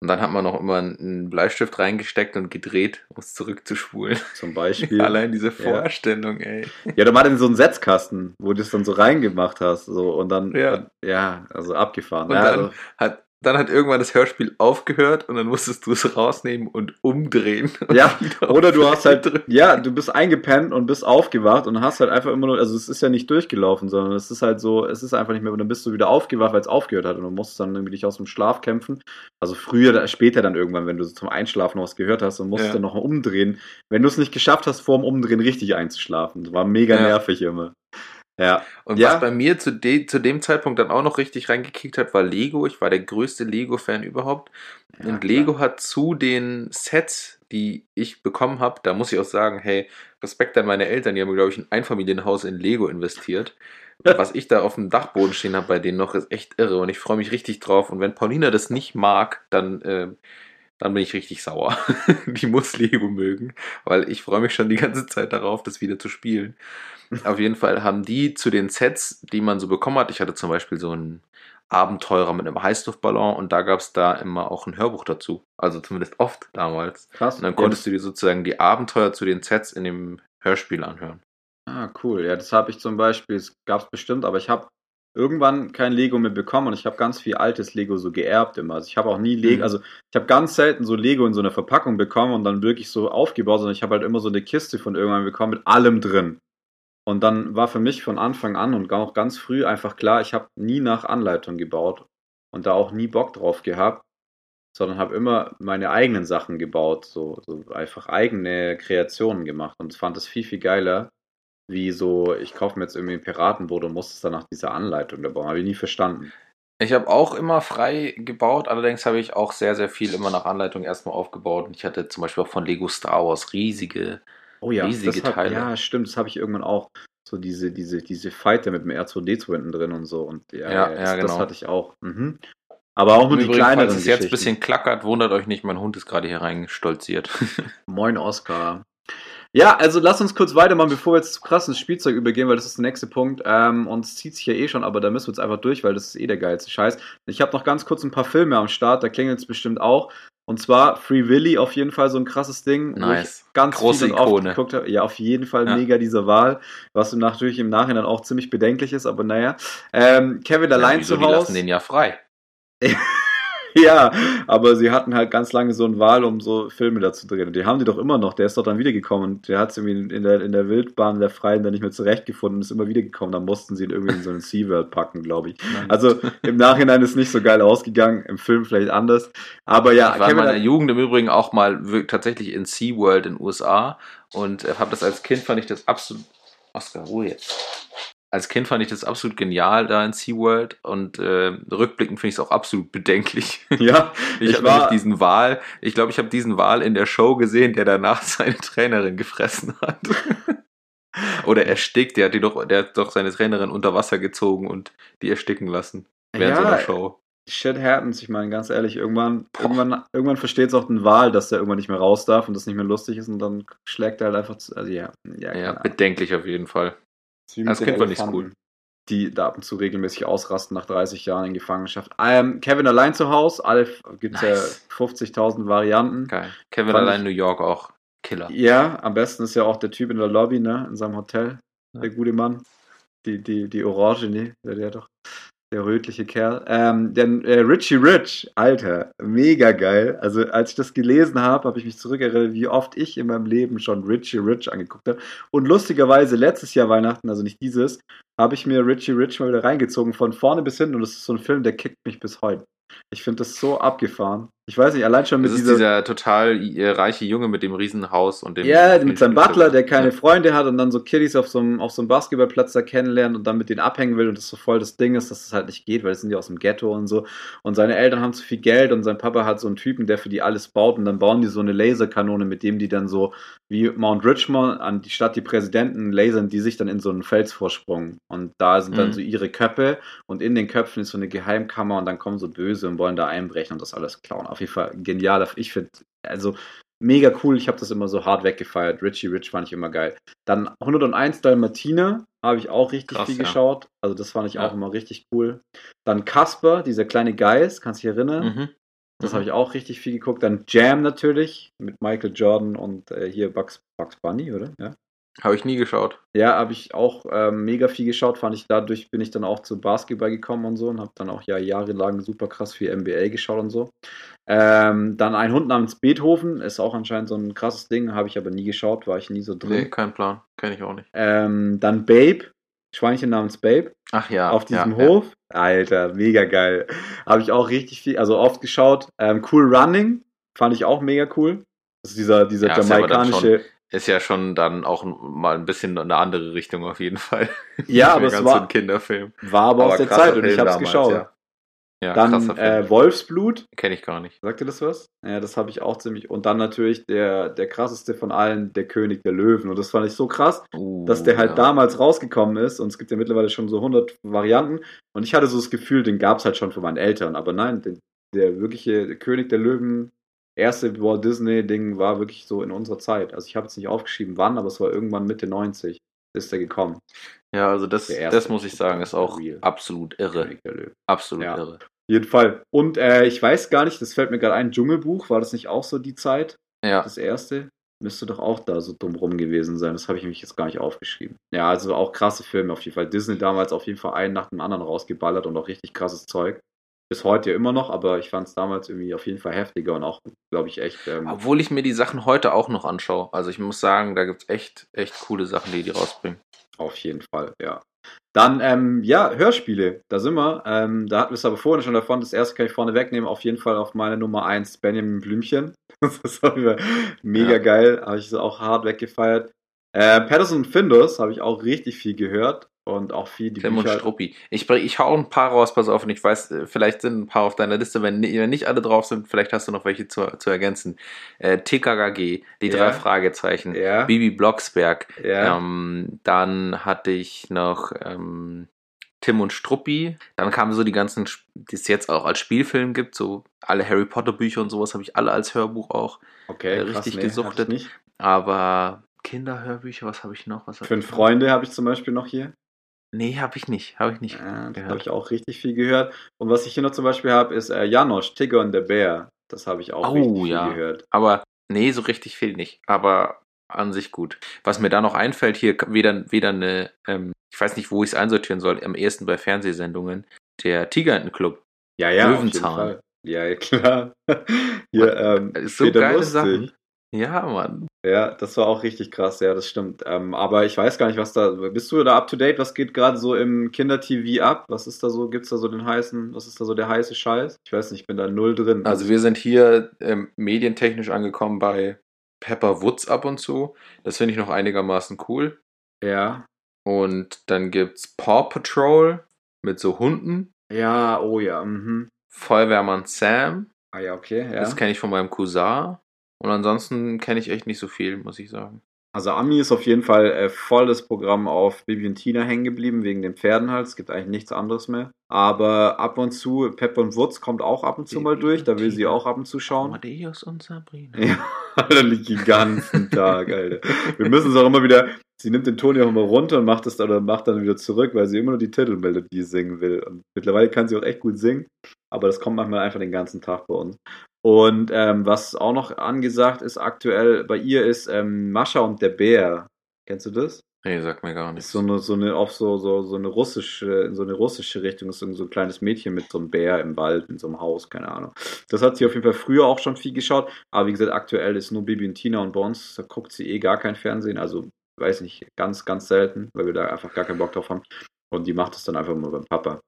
Und dann hat man noch immer einen Bleistift reingesteckt und gedreht, um es zurückzuspulen. Zum Beispiel. Allein diese Vorstellung, ey. Ja, da war dann so ein Setzkasten, wo du es dann so reingemacht hast, so und dann, Ja. ja, also abgefahren. Und ja, dann also, hat, dann hat irgendwann das Hörspiel aufgehört und dann musstest du es rausnehmen und umdrehen. Und Ja, oder du hast halt, drücken. ja, du bist eingepennt und bist aufgewacht und hast halt einfach immer nur, also es ist ja nicht durchgelaufen, sondern es ist halt so, es ist einfach nicht mehr, und dann bist du wieder aufgewacht, weil es aufgehört hat und du musst dann irgendwie dich aus dem Schlaf kämpfen. Also früher, später dann irgendwann, wenn du so zum Einschlafen noch was gehört hast und musst Ja. dann noch umdrehen, wenn du es nicht geschafft hast, vorm Umdrehen richtig einzuschlafen. Das war mega Ja. nervig immer. Ja, Und Ja. was bei mir zu, de zu dem Zeitpunkt dann auch noch richtig reingekickt hat, war Lego. Ich war der größte Lego-Fan überhaupt. Ja, und klar. Lego hat zu den Sets, die ich bekommen habe, da muss ich auch sagen, hey, Respekt an meine Eltern, die haben, glaube ich, ein Einfamilienhaus in Lego investiert. Was ich da auf dem Dachboden stehen habe bei denen noch, ist echt irre und ich freue mich richtig drauf. Und wenn Paulina das nicht mag, dann, äh, dann bin ich richtig sauer. die muss Lego mögen, weil ich freue mich schon die ganze Zeit darauf, das wieder zu spielen. Auf jeden Fall haben die zu den Sets, die man so bekommen hat, ich hatte zum Beispiel so einen Abenteurer mit einem Heißluftballon und da gab es da immer auch ein Hörbuch dazu. Also zumindest oft damals. krass. Und dann konntest du dir sozusagen die Abenteuer zu den Sets in dem Hörspiel anhören. Ah, cool. Ja, das habe ich zum Beispiel, es gab es bestimmt, aber ich habe irgendwann kein Lego mehr bekommen und ich habe ganz viel altes Lego so geerbt immer. Also ich habe auch nie Lego, Mhm. also ich habe ganz selten so Lego in so einer Verpackung bekommen und dann wirklich so aufgebaut, sondern ich habe halt immer so eine Kiste von irgendwann bekommen mit allem drin. Und dann war für mich von Anfang an und auch ganz früh einfach klar, ich habe nie nach Anleitung gebaut und da auch nie Bock drauf gehabt, sondern habe immer meine eigenen Sachen gebaut, so, so einfach eigene Kreationen gemacht und fand das viel, viel geiler. Wie so, ich kaufe mir jetzt irgendwie ein Piratenboot und muss es dann nach dieser Anleitung da bauen. Habe ich nie verstanden. Ich habe auch immer frei gebaut, allerdings habe ich auch sehr, sehr viel immer nach Anleitung erstmal aufgebaut. Und ich hatte zum Beispiel auch von Lego Star Wars riesige, Oh ja, riesige das hab, Teile. Ja, stimmt, das habe ich irgendwann auch. So diese, diese, diese Fighter mit dem R2D2 hinten drin und so. Und ja, Ja, ja, ja, das, das genau. hatte ich auch. Mhm. Aber auch nur die kleineren falls es jetzt ein bisschen klackert, wundert euch nicht, mein Hund ist gerade hier reingestolziert. Moin, Oscar. Ja, also lass uns kurz weitermachen, bevor wir jetzt zu krassen Spielzeug übergehen, weil das ist der nächste Punkt. Ähm, und es zieht sich ja eh schon, aber da müssen wir jetzt einfach durch, weil das ist eh der geilste Scheiß. Ich habe noch ganz kurz ein paar Filme am Start, da klingelt es bestimmt auch. Und zwar Free Willy, auf jeden Fall so ein krasses Ding, wo Nice. ich ganz Große viel oft geguckt habe. Ja, auf jeden Fall Ja. mega diese Wahl, was natürlich im Nachhinein auch ziemlich bedenklich ist, aber naja. Ähm, Kevin allein wieso, zu die Hause. lassen den ja frei. Ja, aber sie hatten halt ganz lange so eine Wahl, um so Filme da zu drehen. Und die haben die doch immer noch. Der ist doch dann wiedergekommen und der hat es irgendwie in der, in der Wildbahn, in der Freien, dann nicht mehr zurechtgefunden und ist immer wiedergekommen. Dann mussten sie ihn irgendwie in so einen SeaWorld packen, glaube ich. Also im Nachhinein ist nicht so geil ausgegangen, im Film vielleicht anders. Aber ja, ich war in meiner Jugend im Übrigen auch mal tatsächlich in SeaWorld in den USA und äh, habe das als Kind fand ich das absolut. Oscar, Ruhe jetzt. Als Kind fand ich das absolut genial da in SeaWorld und äh, rückblickend finde ich es auch absolut bedenklich. ja, Ich, Ich habe nämlich diesen Wal, ich glaube, ich habe diesen Wal in der Show gesehen, der danach seine Trainerin gefressen hat. Oder erstickt, der hat, die doch, der hat doch seine Trainerin unter Wasser gezogen und die ersticken lassen. Während so Ja, einer Show. Shit happens, ich meine, ganz ehrlich, irgendwann, irgendwann, irgendwann versteht es auch den Wahl, dass der irgendwann nicht mehr raus darf und das nicht mehr lustig ist und dann schlägt er halt einfach zu, also ja, ja, Ja, bedenklich auf jeden Fall. Als Kind fand ich's Elefanten, Die da ab und zu regelmäßig ausrasten nach 30 Jahren in Gefangenschaft. Ähm, Kevin allein zu Hause, alle gibt Nice. ja 50.000 Varianten. Geil. Kevin Fand allein ich- New York auch. Killer. Ja, am besten ist ja auch der Typ in der Lobby, ne, in seinem Hotel, Ja. der gute Mann. Die, die, die Orange, nee, der, der doch, der rötliche Kerl. Ähm, denn äh, Richie Rich, Alter, mega geil. Also als ich das gelesen habe, habe ich mich zurückerinnert, wie oft ich in meinem Leben schon Richie Rich angeguckt habe. Und lustigerweise letztes Jahr Weihnachten, also nicht dieses, habe ich mir Richie Rich mal wieder reingezogen, von vorne bis hinten. Und das ist so ein Film, der kickt mich bis heute. Ich finde das so abgefahren. Ich weiß nicht, allein schon mit Das ist dieser dieser total äh, reiche Junge mit dem Riesenhaus und dem. ja, mit seinem Butler, der keine Ja. Freunde hat und dann so Kiddies auf so einem, auf so einem Basketballplatz da kennenlernt und dann mit denen abhängen will und das so voll das Ding ist, dass es halt nicht geht, weil es sind ja aus dem Ghetto und so. Und seine Eltern haben zu viel Geld und sein Papa hat so einen Typen, der für die alles baut und dann bauen die so eine Laserkanone, mit dem die dann so wie Mount Richmond an die Stadt die Präsidenten lasern, die sich dann in so einen Felsvorsprung. Und da sind dann Mhm. so ihre Köpfe und in den Köpfen ist so eine Geheimkammer und dann kommen so Böse und wollen da einbrechen und das alles klauen. Auf jeden Fall genial. Ich finde, also mega cool. Ich habe das immer so hart weggefeiert. Richie Rich fand ich immer geil. Dann 101 Dalmatiner habe ich auch richtig Krass, viel ja. geschaut. Also das fand ich Ja. auch immer richtig cool. Dann Casper, dieser kleine Geist, kannst du dich erinnern? Mhm. Das Mhm. habe ich auch richtig viel geguckt. Dann Jam natürlich mit Michael Jordan und äh, hier Bugs, Bugs Bunny, oder? Ja. Habe ich nie geschaut. Ja, habe ich auch ähm, mega viel geschaut, fand ich. Dadurch bin ich dann auch zu Basketball gekommen und so und habe dann auch ja jahrelang super krass viel NBA geschaut und so. Ähm, dann ein Hund namens Beethoven, ist auch anscheinend so ein krasses Ding, habe ich aber nie geschaut, war ich nie so drin. Nee, kein Plan. Kenne ich auch nicht. Ähm, dann Babe, Schweinchen namens Babe, Ach ja. auf diesem ja, Hof. Alter, mega geil. Habe ich auch richtig viel, also oft geschaut. Ähm, cool Running, fand ich auch mega cool. Das ist dieser, dieser Ja, jamaikanische. Ist ja schon dann auch mal ein bisschen eine andere Richtung auf jeden Fall. Ja, aber es war- ein Kinderfilm. War aber, aus der Zeit und ich Film habe es geschaut. Ja, ja Dann krasser Film. äh, Wolfsblut, Kenne ich gar nicht. sagt ihr das was? Ja, das habe ich auch ziemlich. Und dann natürlich der, der krasseste von allen, der König der Löwen. Und das fand ich so krass, Uh, dass der halt ja. damals rausgekommen ist. Und es gibt ja mittlerweile schon so 100 Varianten. Und ich hatte so das Gefühl, den gab es halt schon von meinen Eltern. Aber nein, den, der wirkliche König der Löwen, erste Walt Disney-Ding war wirklich so in unserer Zeit. Also ich habe jetzt nicht aufgeschrieben, wann, aber es war irgendwann Mitte 90 ist der gekommen. Ja, also das, das muss ich sagen, ist auch Real. absolut irre. Absolut Ja. irre. Auf jeden Fall. Und äh, ich weiß gar nicht, das fällt mir gerade ein, Dschungelbuch, war das nicht auch so die Zeit? Ja. Das erste? Müsste doch auch da so dumm rum gewesen sein. Das habe ich mich jetzt gar nicht aufgeschrieben. Ja, also auch krasse Filme auf jeden Fall. Disney damals auf jeden Fall einen nach dem anderen rausgeballert und auch richtig krasses Zeug. Bis heute ja immer noch, aber ich fand es damals irgendwie auf jeden Fall heftiger und auch, glaube ich, echt. Ähm, Obwohl ich mir die Sachen heute auch noch anschaue. Also ich muss sagen, da gibt es echt, echt coole Sachen, die die rausbringen. Auf jeden Fall, ja. Dann, ähm, ja, Hörspiele, da sind wir. Ähm, da hatten wir es aber vorhin schon davon. Das erste kann ich vorne wegnehmen. Auf jeden Fall auf meine Nummer 1, Benjamin Blümchen. Das wieder mega Ja. geil. Habe ich so auch hart weggefeiert. Äh, Patterson Findus habe ich auch richtig viel gehört und auch viel die Tim und Bücher. Struppi. Ich, bring- ich hau ein paar raus, pass auf, und ich weiß, äh, vielleicht sind ein paar auf deiner Liste, wenn, wenn nicht alle drauf sind, vielleicht hast du noch welche zu, zu ergänzen. Äh, TKKG, die Ja. drei Fragezeichen, Ja. Bibi Blocksberg, Ja. ähm, dann hatte ich noch ähm, Tim und Struppi, dann kamen so die ganzen, die es jetzt auch als Spielfilm gibt, so alle Harry Potter Bücher und sowas habe ich alle als Hörbuch auch, Okay, äh, krass, richtig nee, gesuchtet. aber Kinderhörbücher, was habe ich noch? Was Fünf ich noch? Freunde habe ich zum Beispiel noch hier. Nee, habe ich nicht, habe ich nicht. Ja, gehört. habe ich auch richtig viel gehört. Und was ich hier noch zum Beispiel habe, ist äh, Janosch, Tigger und der Bär. Das habe ich auch Oh, richtig viel ja. gehört. Aber nee, so richtig viel nicht. Aber an sich gut. Was mir da noch einfällt, hier weder, weder eine, ähm, ich weiß nicht, wo ich es einsortieren soll, am ehesten bei Fernsehsendungen, der Tigerentenclub. Ja, ja, auf jeden Löwenzahn. Fall. Ja, ja, klar. Hier, ähm, ist so geile Lustig. Sachen. Ja, Mann. Ja, das war auch richtig krass, ja, das stimmt. Ähm, aber ich weiß gar nicht, was da. Bist du da up to date? Was geht gerade so im Kinder-TV ab? Was ist da so? Gibt's da so den heißen, was ist da so der heiße Scheiß? Ich weiß nicht, ich bin da null drin. Also wir sind hier ähm, medientechnisch angekommen bei Pepper Woods ab und zu. Das finde ich noch einigermaßen cool. ja. Und dann gibt's Paw Patrol mit so Hunden. Ja, oh ja, mhm. Feuerwehrmann Sam. Ah ja, okay, ja. Das kenne ich von meinem Cousin. Und ansonsten kenne ich echt nicht so viel, muss ich sagen. Also Ami ist auf jeden Fall äh, volles Programm auf Bibi und Tina hängen geblieben, wegen den Pferden halt. Es gibt eigentlich nichts anderes mehr. Aber ab und zu, Pepper und Wurz kommt auch ab und zu mal Bibi durch. Da will sie Tina. auch ab und zu schauen. Amadeus und Sabrina. Ja, dann liegt den ganzen Tag, Alter. Wir müssen es auch immer wieder, sie nimmt den Ton ja auch immer runter und macht es dann, oder macht dann wieder zurück, weil sie immer nur die Titelmelodie singen will. Und mittlerweile kann sie auch echt gut singen, aber das kommt manchmal einfach den ganzen Tag bei uns. Und ähm, was auch noch angesagt ist aktuell bei ihr ist ähm, Mascha und der Bär. Kennst du das? Nee, sag mir gar Ist nichts. so eine, so eine, auch so, so, so eine russische, in so eine russische Richtung, ist so ein kleines Mädchen mit so einem Bär im Wald, in so einem Haus, keine Ahnung. Das hat sie auf jeden Fall früher auch schon viel geschaut, aber wie gesagt, aktuell ist nur Bibi und Tina und bei uns, da guckt sie eh gar kein Fernsehen, also weiß nicht, ganz, ganz selten, weil wir da einfach gar keinen Bock drauf haben. Und die macht es dann einfach mal beim Papa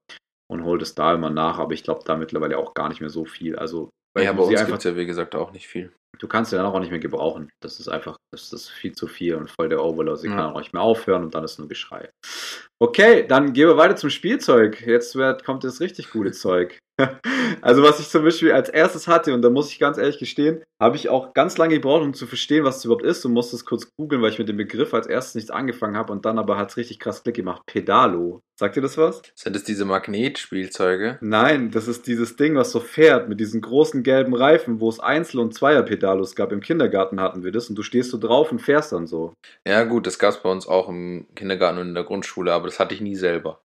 und holt es da immer nach, aber ich glaube da mittlerweile auch gar nicht mehr so viel. Also, weil ja, bei uns gibt es ja, wie gesagt, auch nicht viel. Du kannst den dann auch nicht mehr gebrauchen. Das ist einfach, das ist viel zu viel und voll der Overload. Sie Ja. kann auch nicht mehr aufhören und dann ist nur Geschrei. Okay, dann gehen wir weiter zum Spielzeug. Jetzt wird, kommt das richtig gute Zeug. Also was ich zum Beispiel als erstes hatte, und da muss ich ganz ehrlich gestehen, habe ich auch ganz lange gebraucht, um zu verstehen, was es überhaupt ist und musste es kurz googeln, weil ich mit dem Begriff als erstes nichts angefangen habe und dann aber hat es richtig krass Klick gemacht. Pedalo. Sagt ihr das was? Sind es diese Magnetspielzeuge? Nein, das ist dieses Ding, was so fährt mit diesen großen gelben Reifen, wo es Einzel- und Zweierpedalos gab. Im Kindergarten hatten wir das und du stehst so drauf und fährst dann so. Ja, gut, das gab es bei uns auch im Kindergarten und in der Grundschule, aber das hatte ich nie selber.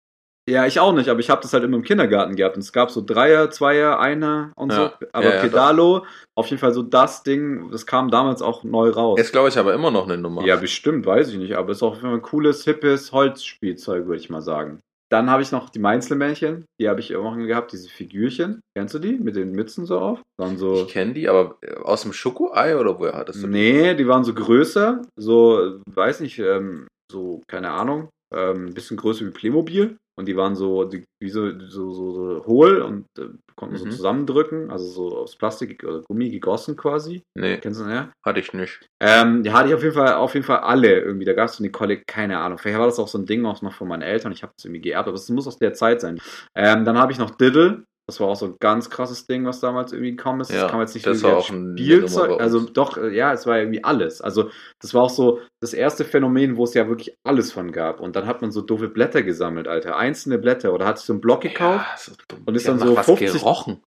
Ja, ich auch nicht, aber ich habe das halt immer im Kindergarten gehabt und es gab so Dreier, Zweier, Einer und Ja. so. Aber Ja, ja, Pedalo, auf jeden Fall so das Ding, das kam damals auch neu raus. Ist, glaube ich, aber immer noch eine Nummer. Ja, bestimmt, weiß ich nicht, aber es ist Fall ein cooles, hippes Holzspielzeug, würde ich mal sagen. Dann habe ich noch die Mainzelmännchen, die habe ich irgendwann gehabt, diese Figürchen. Kennst du die? Mit den Mützen so auf? Dann so. Ich kenne die, aber äh, aus dem Schokoei oder woher hattest du die? Nee, die waren so größer, so, weiß nicht, ähm, so, keine Ahnung, ähm, ein bisschen größer wie Playmobil. Und die waren so, die, wie so, so, so, so hohl und äh, konnten so Mhm. zusammendrücken, also so aus Plastik oder Gummi gegossen quasi. Nee, Kennst du, ja? hatte ich nicht. Ähm, die hatte ich auf jeden Fall, auf jeden Fall alle irgendwie. Da gab es so eine Kolle, keine Ahnung. Vielleicht war das auch so ein Ding auch noch von meinen Eltern. Ich habe das irgendwie geerbt, aber es muss aus der Zeit sein. Ähm, dann habe ich noch Diddle. Das war auch so ein ganz krasses Ding, was damals irgendwie gekommen ist. Ja, das kam jetzt nicht das war auch ein- Spielzeug. Also doch, äh, ja, es war irgendwie alles. Also das war auch so das erste Phänomen, wo es ja wirklich alles von gab. Und dann hat man so doofe Blätter gesammelt, Alter. Einzelne Blätter. Oder hat sich so einen Block gekauft. Ja, dumm. Und ist dann so nach was 50 gerochen.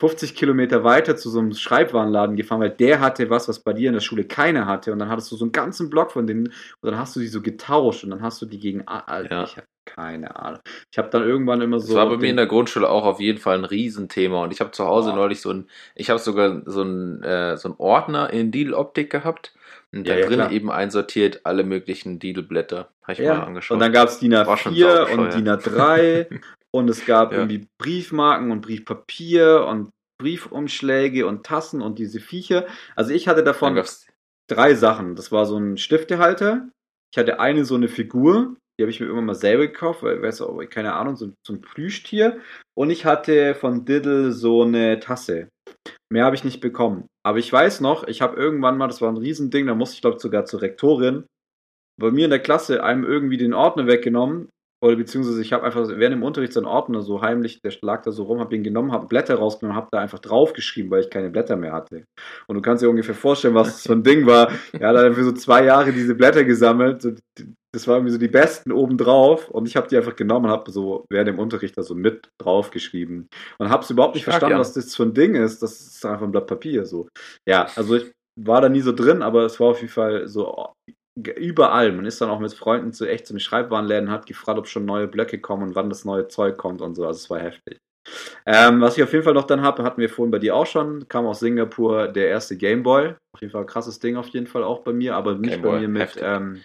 50 Kilometer weiter zu so einem Schreibwarenladen gefahren, weil der hatte was, was bei dir in der Schule keiner hatte. Und dann hattest du so einen ganzen Block von denen und dann hast du die so getauscht und dann hast du die gegen. Alter, Ja. Ich keine Ahnung. Ich habe dann irgendwann immer Das so. war bei mir in der Grundschule auch auf jeden Fall ein Riesenthema. Und ich habe zu Hause Boah. neulich so ein, ich habe sogar so ein, äh, so ein Ordner in Didel-Optik gehabt. Und Ja, da ja, drin klar. eben einsortiert alle möglichen Didel-Blätter. Habe ich mal ja. angeschaut. Und dann gab es DIN War schon A4 saubescheuert. und DIN A3 und es gab irgendwie Briefmarken und Briefpapier und Briefumschläge und Tassen und diese Viecher. Also ich hatte davon drei Sachen. Das war so ein Stiftehalter. Ich hatte eine so eine Figur, die habe ich mir irgendwann mal selber gekauft, weil, weißt du, aber keine Ahnung, so, so ein Plüschtier. Und ich hatte von Diddle so eine Tasse. Mehr habe ich nicht bekommen. Aber ich weiß noch, ich habe irgendwann mal, das war ein Riesending, da musste ich glaube sogar zur Rektorin. bei mir in der Klasse einem irgendwie den Ordner weggenommen. Oder beziehungsweise ich habe einfach während dem Unterricht so einen Ordner so heimlich, der lag da so rum, habe ihn genommen, habe Blätter rausgenommen, habe da einfach draufgeschrieben, weil ich keine Blätter mehr hatte. Und du kannst dir ungefähr vorstellen, was das für ein Ding war. Er hat dann für so zwei Jahre diese Blätter gesammelt. So, das waren irgendwie so die besten obendrauf. Und ich habe die einfach genommen und habe so während dem Unterricht da so mit draufgeschrieben. Und habe es überhaupt nicht Stark, verstanden, ja. was das für ein Ding ist. Das ist einfach ein Blatt Papier. So. Ja, also ich war da nie so drin, aber es war auf jeden Fall so überall. Man ist dann auch mit Freunden zu echt zu den Schreibwarenläden, hat gefragt, ob schon neue Blöcke kommen und wann das neue Zeug kommt und so. Also es war heftig. Ähm, was ich auf jeden Fall noch dann habe, hatten wir vorhin bei dir auch schon, kam aus Singapur der erste Gameboy. Auf jeden Fall ein krasses Ding auf jeden Fall auch bei mir, aber nicht Game Boy, bei mir mit ähm,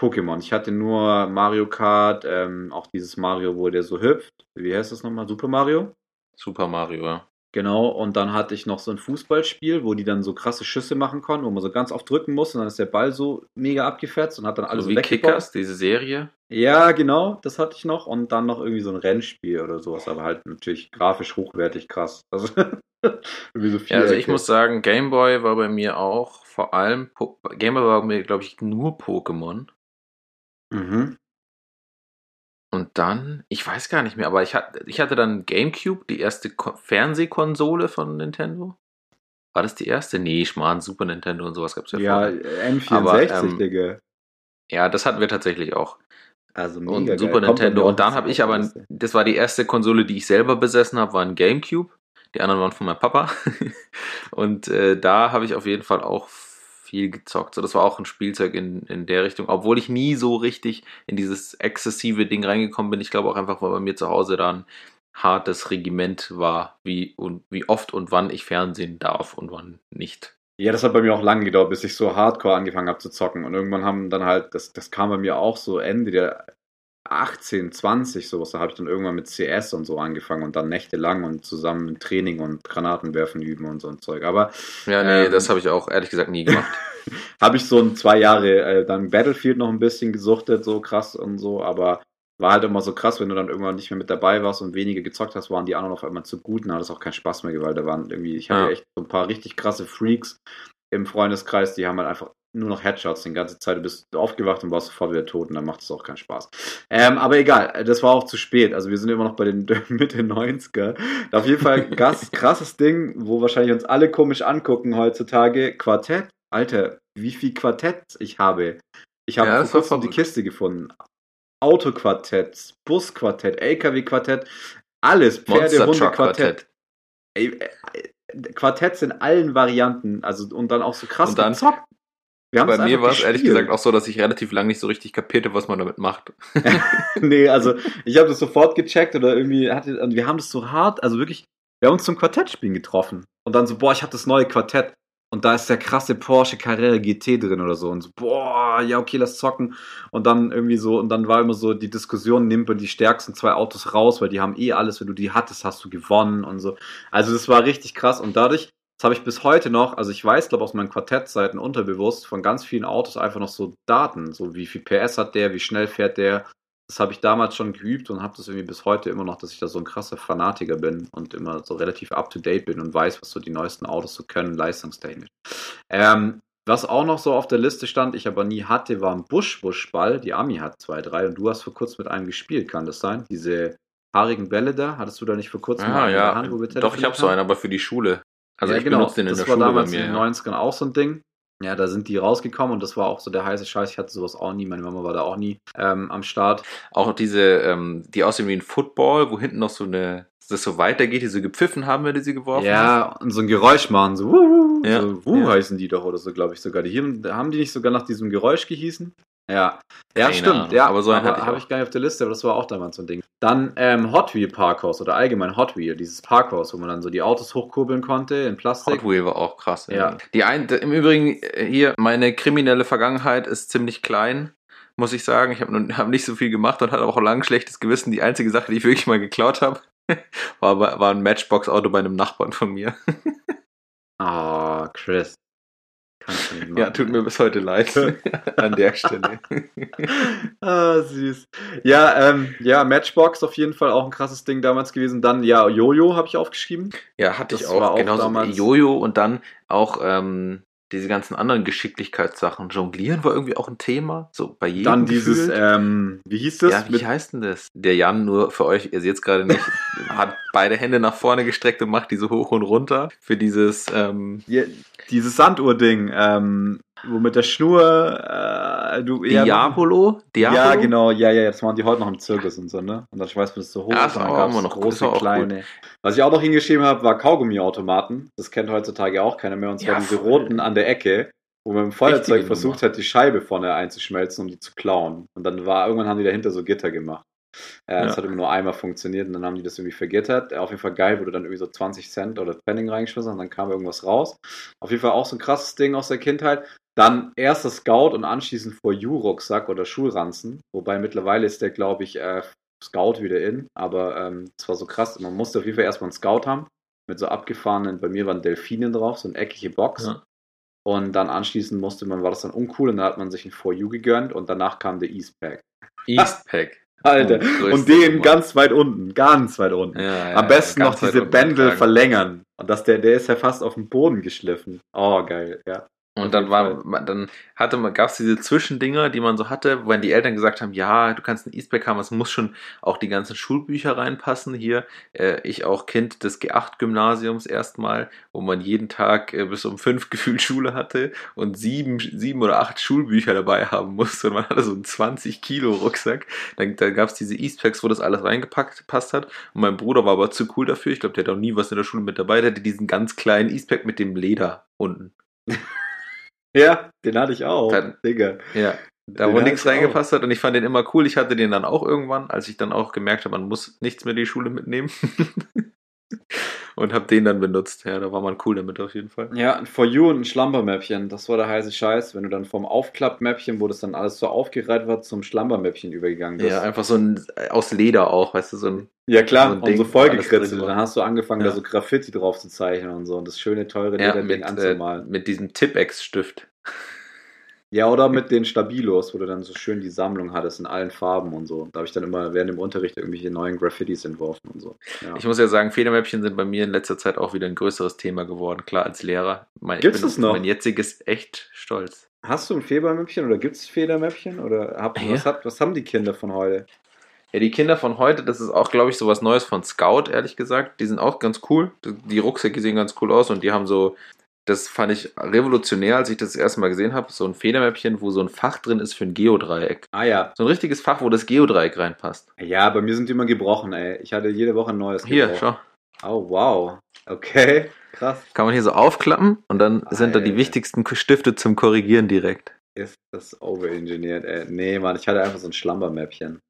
Pokémon. Ich hatte nur Mario Kart, ähm, auch dieses Mario, wo der so hüpft. Wie heißt das nochmal? Super Mario? Super Mario, ja. Genau, und dann hatte ich noch so ein Fußballspiel, wo die dann so krasse Schüsse machen konnten, wo man so ganz oft drücken muss und dann ist der Ball so mega abgefetzt und hat dann alles Also so wie. Kickers, diese Serie. Ja, genau, das hatte ich noch. Und dann noch irgendwie so ein Rennspiel oder sowas, aber halt natürlich grafisch hochwertig krass. Also, so Ja, also ich muss sagen, Game Boy war bei mir auch vor allem, Game Boy war bei mir, glaube ich, nur Pokémon. Mhm. Und dann, ich weiß gar nicht mehr, aber ich hatte, ich hatte dann GameCube, die erste Ko Fernsehkonsole von Nintendo. War das die erste? Nee, Schmarrn, Super Nintendo und sowas gab es ja, Ja, vorher. N64, Aber, ähm, Digga. Ja, das hatten wir tatsächlich auch. Also Und mega geil. Super Kommt Nintendo. Und dann habe ich aber, das war die erste Konsole, die ich selber besessen habe, war ein GameCube. Die anderen waren von meinem Papa. und äh, da habe ich auf jeden Fall auch viel gezockt. So, das war auch ein Spielzeug in, in der Richtung, obwohl ich nie so richtig in dieses exzessive Ding reingekommen bin. Ich glaube auch einfach, weil bei mir zu Hause da ein hartes Regiment war, wie, und, wie oft und wann ich Fernsehen darf und wann nicht. Ja, das hat bei mir auch lange gedauert, bis ich so hardcore angefangen habe zu zocken. Und irgendwann haben dann halt, das, das kam bei mir auch so Ende der 18, 20 sowas. Da habe ich dann irgendwann mit CS und so angefangen und dann nächtelang und zusammen Training und Granaten werfen üben und so ein Zeug. Aber Ja, nee, Ähm. das habe ich auch ehrlich gesagt nie gemacht. habe ich so ein zwei Jahre äh, dann Battlefield noch ein bisschen gesuchtet, so krass und so, aber war halt immer so krass, wenn du dann irgendwann nicht mehr mit dabei warst und weniger gezockt hast, waren die anderen auf einmal zu gut und hat es auch keinen Spaß mehr gewalt. Da waren irgendwie, ich hatte Ja. echt so ein paar richtig krasse Freaks im Freundeskreis, die haben halt einfach nur noch Headshots die ganze Zeit. Du bist aufgewacht und warst sofort wieder tot und dann macht es auch keinen Spaß. Ähm, aber egal, das war auch zu spät. Also wir sind immer noch bei den Mitte 90er. Auf jeden Fall ein krass, krasses Ding, wo wahrscheinlich uns alle komisch angucken heutzutage. Quartett. Alter, wie viel Quartett ich habe. Ich habe Ja, vor kurzem die. Kiste gefunden. Autoquartett, Busquartett, LKW-Quartett, alles. Pferde, Monster Hunde, Truck Quartett. Ey, äh, Quartetts in allen Varianten. Also und dann auch so krass Und dann- Bei mir war es ehrlich gesagt auch so, dass ich relativ lange nicht so richtig kapierte, was man damit macht. nee, also ich habe das sofort gecheckt oder irgendwie hatte, und wir haben das so hart, also wirklich, wir haben uns zum Quartettspielen getroffen und dann so, boah, ich habe das neue Quartett und da ist der krasse Porsche Carrera GT drin oder so und so, boah, ja okay, lass zocken und dann irgendwie so und dann war immer so die Diskussion, nimmt man die stärksten zwei Autos raus, weil die haben eh alles, wenn du die hattest, hast du gewonnen und so. Also das war richtig krass und dadurch das habe ich bis heute noch, also ich weiß, glaube aus meinen Quartettseiten unterbewusst von ganz vielen Autos einfach noch so Daten, so wie viel PS hat der, wie schnell fährt der. Das habe ich damals schon geübt und habe das irgendwie bis heute immer noch, dass ich da so ein krasser Fanatiker bin und immer so relativ up to date bin und weiß, was so die neuesten Autos so können, leistungstechnisch. Ähm, was auch noch so auf der Liste stand, ich aber nie hatte, war ein Busch-Busch-Ball. Die Ami hat zwei, drei und du hast vor kurzem mit einem gespielt, kann das sein? Diese haarigen Bälle da, hattest du da nicht vor kurzem Ah, ja. der Hand, wo wir Doch, ich habe so einen, aber für die Schule. Also ja, ich genau. benutze den in das der war Schule bei damals mir. in den Ja. 90ern auch so ein Ding. Ja, da sind die rausgekommen und das war auch so der heiße Scheiß. Ich hatte sowas auch nie. Meine Mama war da auch nie ähm, am Start. Auch diese, ähm, die aussehen wie ein Football, wo hinten noch so eine, dass das so weitergeht, die so gepfiffen haben, wenn du sie geworfen hast. Ja, und so ein Geräusch machen. So, wuh, Ja, so wuh ja. heißen die doch oder so, glaube ich sogar. Die hier, haben die nicht sogar nach diesem Geräusch gehießen? Ja, ja, Keine stimmt. Ahnung, Ja, aber so habe auch. ich gar nicht auf der Liste, aber das war auch damals so ein Ding. Dann ähm, Hot Wheel Parkhaus oder allgemein Hot Wheel, dieses Parkhaus, wo man dann so die Autos hochkurbeln konnte in Plastik. Hot Wheel war auch krass. Ja. Die ein, Im Übrigen, äh, hier, meine kriminelle Vergangenheit ist ziemlich klein, muss ich sagen. Ich habe hab nicht so viel gemacht und hatte auch lange schlechtes Gewissen. Die einzige Sache, die ich wirklich mal geklaut habe, war, war ein Matchbox-Auto bei einem Nachbarn von mir. Ah, Chris. Kannst du nicht machen. Ja, tut mir bis heute leid an der Stelle. ah, süß. Ja, ähm, ja, Matchbox auf jeden Fall auch ein krasses Ding damals gewesen. Dann, ja, Jojo habe ich aufgeschrieben. Ja, hatte Das ich auch. wie Jojo und dann auch ähm, diese ganzen anderen Geschicklichkeitssachen. Jonglieren war irgendwie auch ein Thema, so bei jedem. Dann dieses, ähm, wie hieß das? ja, wie heißt denn das? Der Jan, nur für euch, ihr seht es gerade nicht, hat beide Hände nach vorne gestreckt und macht diese hoch und runter für dieses, ähm, Ja, dieses Sanduhr-Ding, ähm, wo mit der Schnur, äh, du ja, Diabolo? Diabolo? Ja, genau, ja, ja, das machen die heute noch im Zirkus und so, ne? Und dann schmeißt man das so hoch Ja, und ist dann noch- ist große, auch gut. kleine. Was ich auch noch hingeschrieben habe, war Kaugummiautomaten. Das kennt heutzutage auch keiner mehr. Und zwar Ja, diese voll. roten an der Ecke, wo man mit dem Feuerzeug Richtige versucht hat, die Scheibe vorne einzuschmelzen, um die zu klauen. Und dann war, irgendwann haben die dahinter so Gitter gemacht. Äh, Das Ja. hat immer nur einmal funktioniert und dann haben die das irgendwie vergittert. Äh, Auf jeden Fall geil, du dann irgendwie so 20 Cent oder Pfennig reingeschmissen und dann kam irgendwas raus. Auf jeden Fall auch so ein krasses Ding aus der Kindheit. Dann erster Scout und anschließend For You-Rucksack oder Schulranzen. Wobei mittlerweile ist der, glaube ich, äh, Scout wieder in. Aber ähm, es war so krass. Man musste auf jeden Fall erstmal einen Scout haben. Mit so abgefahrenen, bei mir waren Delfinen drauf, so eine eckige Box. Ja. Und dann anschließend musste man, war das dann uncool und dann hat man sich ein For You gegönnt und danach kam der Eastpack. Eastpack. Alter. Oh, und den ganz weit unten, ganz weit unten. Ja, ja, Am besten noch diese Bändel verlängern. Und das, der, der ist ja fast auf den Boden geschliffen. Oh, geil, ja. Und dann war, dann hatte man, gab es diese Zwischendinger, die man so hatte, wenn die Eltern gesagt haben, ja, du kannst ein Eastpack haben, es muss schon auch die ganzen Schulbücher reinpassen. Hier, äh, ich auch Kind des G8-Gymnasiums erstmal, wo man jeden Tag äh, bis um fünf gefühlt Schule hatte und sieben, sieben oder acht Schulbücher dabei haben musste. Und man hatte so einen 20 Kilo Rucksack. Dann, dann gab es diese Eastpacks, wo das alles reingepackt passt hat. Und mein Bruder war aber zu cool dafür. Ich glaube, der hat auch nie was in der Schule mit dabei. Der hatte diesen ganz kleinen Eastpack mit dem Leder unten. Ja, den hatte ich auch. Dann- Digga. Ja, da Den wo nichts auch. reingepasst hat und ich fand den immer cool. Ich hatte den dann auch irgendwann, als ich dann auch gemerkt habe, man muss nichts mehr in die Schule mitnehmen. und habe den dann benutzt. Ja, da war man cool damit auf jeden Fall. Ja, ein For You und ein Schlampermäppchen. Das war der heiße Scheiß, wenn du dann vom Aufklappmäppchen, wo das dann alles so aufgereiht war, zum Schlampermäppchen übergegangen bist. Ja, einfach so ein aus Leder auch, weißt du, so ein Ja, klar, so ein und Ding, so wo alles vollgekritzelt. Dann hast du angefangen, Ja. da so Graffiti drauf zu zeichnen und so. Und das schöne, teure ja, Lederding mit, äh, anzumalen. mit diesem Tipex-Stift. Ja, oder mit den Stabilos, wo du dann so schön die Sammlung hattest in allen Farben und so. Da habe ich dann immer während dem Unterricht irgendwelche neuen Graffitis entworfen und so. Ja. Ich muss ja sagen, Federmäppchen sind bei mir in letzter Zeit auch wieder ein größeres Thema geworden. Klar, als Lehrer. Mein, Gibt's das noch? Mein jetziges echt stolz. Hast du ein Federmäppchen oder gibt es Federmäppchen? Oder hab, Ja. was, hat, was haben die Kinder von heute? Ja, die Kinder von heute, das ist auch, glaube ich, so was Neues von Scout, ehrlich gesagt. Die sind auch ganz cool. Die Rucksäcke sehen ganz cool aus und die haben so, das fand ich revolutionär, als ich das, das erste Mal gesehen habe, so ein Federmäppchen, wo so ein Fach drin ist für ein Geodreieck. Ah ja. So ein richtiges Fach, wo das Geodreieck reinpasst. Ja, bei mir sind die immer gebrochen, ey. Ich hatte jede Woche ein neues Hier, gebrochen. schau. Oh, wow. Okay, krass. Kann man hier so aufklappen und dann sind da die wichtigsten Stifte zum Korrigieren direkt. Ist das overengineert, ey. Nee, Mann, ich hatte einfach so ein Schlampermäppchen.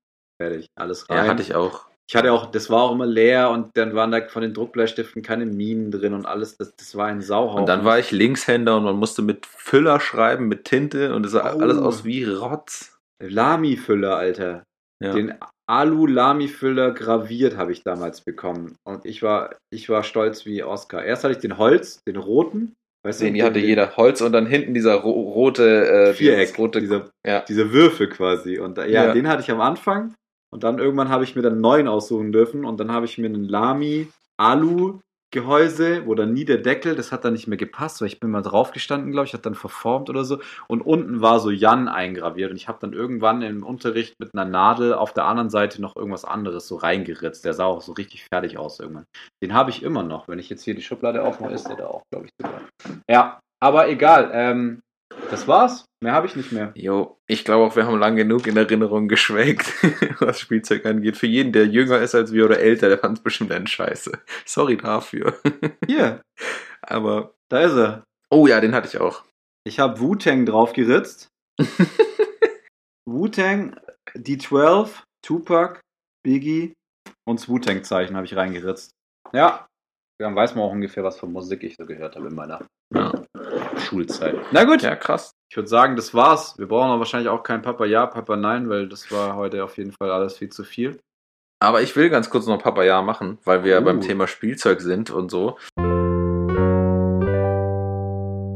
Fertig. Alles rein. Ja, hatte ich auch. Ich hatte auch, das war auch immer leer und dann waren da von den Druckbleistiften keine Minen drin und alles. Das, das war ein Sauhaufen. Und dann war ich Linkshänder und man musste mit Füller schreiben, mit Tinte und es sah Oh. alles aus wie Rotz. Lami-Füller, Alter. Ja. Den Alu-Lami-Füller graviert habe ich damals bekommen. Und ich war, ich war stolz wie Oscar. Erst hatte ich den Holz, den roten. Weißt Den du, hatte den- jeder Holz und dann hinten dieser ro rote äh, Viereck, rote dieser, ja. dieser Würfel quasi. Und da- ja, Ja. den hatte ich am Anfang. Und dann irgendwann habe ich mir dann einen neuen aussuchen dürfen. Und dann habe ich mir einen Lami Alu Gehäuse, wo dann nie der Deckel, das hat dann nicht mehr gepasst, weil ich bin mal drauf gestanden, glaube ich, hat dann verformt oder so. Und unten war so Jan eingraviert. Und ich habe dann irgendwann im Unterricht mit einer Nadel auf der anderen Seite noch irgendwas anderes so reingeritzt. Der sah auch so richtig fertig aus irgendwann. Den habe ich immer noch. Wenn ich jetzt hier die Schublade aufmache, ist der da auch, glaube ich, sogar. Ja, aber egal. Ähm, das war's. Mehr habe ich nicht mehr. Jo, ich glaube auch, wir haben lang genug in Erinnerung geschwelgt, was Spielzeug angeht. Für jeden, der jünger ist als wir oder älter, der fand es bestimmt ein Scheiße. Sorry dafür. Hier, Aber, da ist er. oh ja, den hatte ich auch. Ich habe Wu-Tang draufgeritzt. Wu-Tang, D12, Tupac, Biggie und das Wu-Tang-Zeichen habe ich reingeritzt. Ja, dann weiß man auch ungefähr, was für Musik ich so gehört habe in meiner Ja, Schulzeit. Na gut, ja krass. ich würde sagen, das war's. Wir brauchen aber wahrscheinlich auch kein Papa Ja, Papa Nein, weil das war heute auf jeden Fall alles viel zu viel. Aber ich will ganz kurz noch Papa Ja machen, weil wir ja Uh. beim Thema Spielzeug sind und so.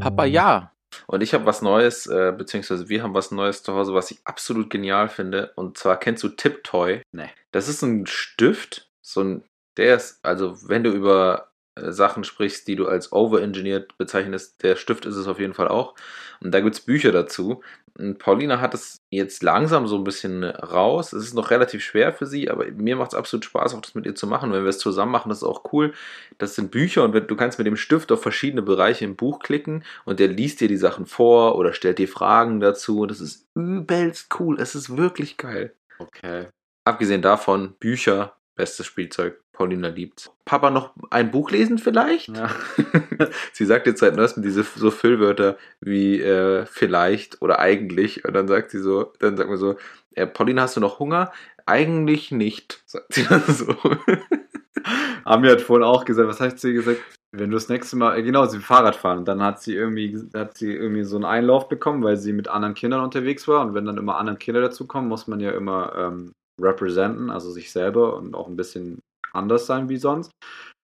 Papa Ja. Und ich habe was Neues, äh, beziehungsweise wir haben was Neues zu Hause, was ich absolut genial finde. Und zwar kennst du Tiptoy? Nee. Das ist ein Stift, so ein, der ist, also wenn du über Sachen sprichst, die du als overengineert bezeichnest. Der Stift ist es auf jeden Fall auch. Und da gibt es Bücher dazu. Und Paulina hat es jetzt langsam so ein bisschen raus. Es ist noch relativ schwer für sie, aber mir macht es absolut Spaß, auch das mit ihr zu machen. Wenn wir es zusammen machen, das ist auch cool. Das sind Bücher und du kannst mit dem Stift auf verschiedene Bereiche im Buch klicken und der liest dir die Sachen vor oder stellt dir Fragen dazu. Das ist übelst cool. Es ist wirklich geil. Okay. Abgesehen davon, Bücher, bestes Spielzeug. Paulina liebt's. Papa noch ein Buch lesen vielleicht? Ja. Sie sagt jetzt seit neuestem diese so Füllwörter wie äh, vielleicht oder eigentlich. Und dann sagt sie so, dann sagt man so, äh, Paulina, hast du noch Hunger? Eigentlich nicht, sagt sie dann so. Ami hat vorhin auch gesagt, was hat sie gesagt? Wenn du das nächste Mal, äh, genau, sie Fahrrad fahren und dann hat sie irgendwie, hat sie irgendwie so einen Einlauf bekommen, weil sie mit anderen Kindern unterwegs war und wenn dann immer andere Kinder dazukommen, muss man ja immer ähm, representen, also sich selber und auch ein bisschen anders sein wie sonst.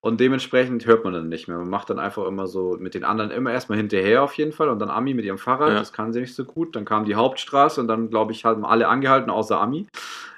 Und dementsprechend hört man dann nicht mehr. Man macht dann einfach immer so mit den anderen immer erstmal hinterher auf jeden Fall und dann Ami mit ihrem Fahrrad, Ja. das kann sie nicht so gut. Dann kam die Hauptstraße und dann, glaube ich, haben alle angehalten, außer Ami.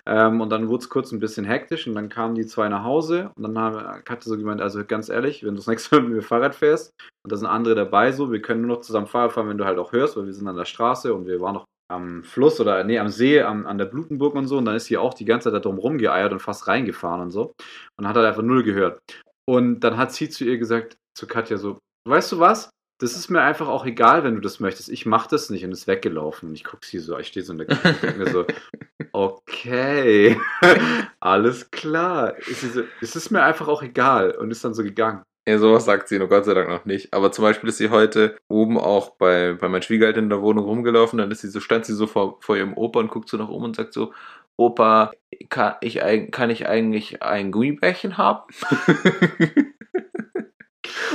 Ähm, und dann wurde es kurz ein bisschen hektisch und dann kamen die zwei nach Hause und dann haben, hatte so gemeint, also ganz ehrlich, wenn du das nächste Mal mit mir Fahrrad fährst und da sind andere dabei so, wir können nur noch zusammen Fahrrad fahren, wenn du halt auch hörst, weil wir sind an der Straße und wir waren noch am Fluss oder nee, am See, am, an der Blutenburg und so und dann ist sie auch die ganze Zeit da drum rumgeeiert und fast reingefahren und so und hat halt einfach null gehört. Und dann hat sie zu ihr gesagt, zu Katja so, weißt du was? Das ist mir einfach auch egal, wenn du das möchtest. Ich mach das nicht und ist weggelaufen. Und ich gucke sie so, ich stehe so in der Küche und denke mir so, okay, alles klar. Ist sie so, es ist mir einfach auch egal und ist dann so gegangen. Ja, sowas sagt sie nur Gott sei Dank noch nicht. Aber zum Beispiel ist sie heute oben auch bei, bei meinen Schwiegereltern in der Wohnung rumgelaufen. Dann ist sie so, stand sie so vor, vor ihrem Opa und guckt so nach oben und sagt so, Opa, kann ich, kann ich eigentlich ein Gummibärchen haben?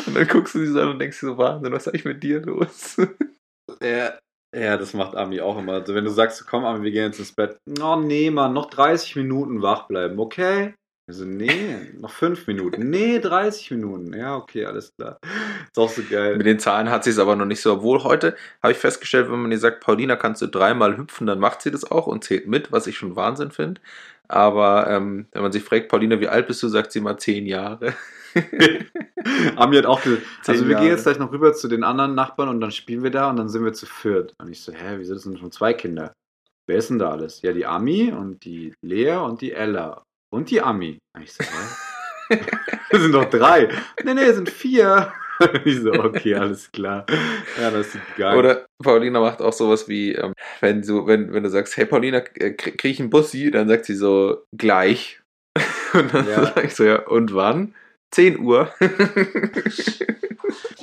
und dann guckst du sie so an und denkst so, Wahnsinn, was ist eigentlich mit dir los? Ja, ja, das macht Ami auch immer. Also wenn du sagst, komm Ami, wir gehen jetzt ins Bett. Oh nee, Mann, noch 30 Minuten wach bleiben, okay? Also nee, noch 5 Minuten. Nee, 30 Minuten. Ja, okay, alles klar. Ist auch so geil. Mit den Zahlen hat sie es aber noch nicht so. Obwohl heute habe ich festgestellt, wenn man ihr sagt, Paulina, kannst du dreimal hüpfen, dann macht sie das auch und zählt mit, was ich schon Wahnsinn finde. Aber ähm, wenn man sich fragt, Paulina, wie alt bist du, sagt sie mal zehn Jahre. Ami hat auch gesagt, also wir Jahre. gehen jetzt gleich noch rüber zu den anderen Nachbarn und dann spielen wir da und dann sind wir zu viert. Und ich so, hä, wieso sind schon zwei Kinder? Wer ist denn da alles? Ja, die Ami und die Lea und die Ella. Und die Ami. Und ich so, hä? Das sind doch drei. Nee, nee, es sind vier. Ich so, okay, alles klar. Ja, das ist geil. Oder Paulina macht auch sowas wie, ähm, wenn, du, wenn, wenn du sagst, hey Paulina, äh, krie- krieg ich einen Bussi, dann sagt sie so, gleich. Und dann Ja. sag ich so, ja, und wann? 10 Uhr.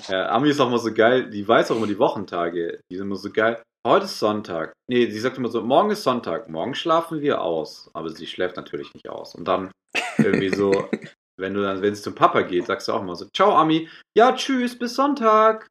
Ja, Ami ist auch immer so geil, die weiß auch immer die Wochentage. Die sind immer so geil. Heute ist Sonntag. Nee, sie sagt immer so, morgen ist Sonntag, morgen schlafen wir aus. Aber sie schläft natürlich nicht aus. Und dann irgendwie so, wenn du dann, wenn es zum Papa geht, sagst du auch immer so, ciao Ami, ja, tschüss, bis Sonntag.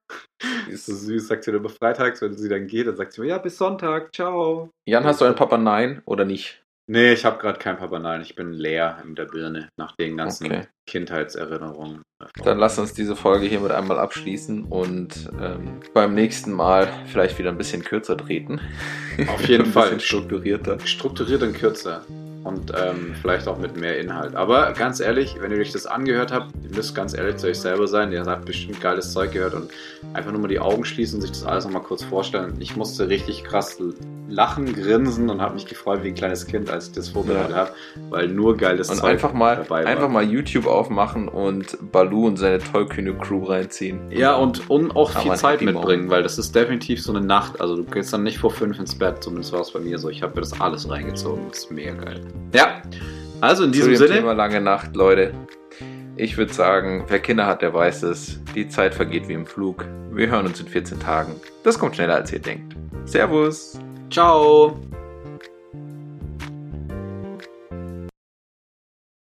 Ist so süß, sagt sie dann immer freitags, wenn sie dann geht, dann sagt sie immer, ja, bis Sonntag, ciao. Jan, hast du einen Papa Nein oder nicht? Nee, ich habe gerade kein Papa, nein, ich bin leer in der Birne nach den ganzen Okay. Kindheitserinnerungen. Dann lass uns diese Folge hiermit einmal abschließen und ähm, beim nächsten Mal vielleicht wieder ein bisschen kürzer treten. Auf jeden ein Fall. strukturierter. strukturiert und kürzer und ähm, vielleicht auch mit mehr Inhalt. Aber ganz ehrlich, wenn ihr euch das angehört habt, ihr müsst ganz ehrlich zu euch selber sein. Ihr habt bestimmt geiles Zeug gehört und einfach nur mal die Augen schließen und sich das alles nochmal kurz vorstellen. Ich musste richtig krass lachen, grinsen und habe mich gefreut wie ein kleines Kind, als ich das vorbereitet Ja. habe, weil nur geiles Und Zeug einfach mal, dabei war. einfach mal YouTube aufmachen und Balu und seine tollkühne Crew reinziehen. Ja, und, und auch viel Zeit mitbringen, weil das ist definitiv so eine Nacht. Also du gehst dann nicht vor fünf ins Bett, zumindest war es bei mir so. Ich habe mir das alles reingezogen. Das ist mega geil. Ja, also in Zu diesem dem Sinne. Thema lange Nacht, Leute. Ich würde sagen, wer Kinder hat, der weiß es. Die Zeit vergeht wie im Flug. Wir hören uns in 14 Tagen. Das kommt schneller, als ihr denkt. Servus! Ciao.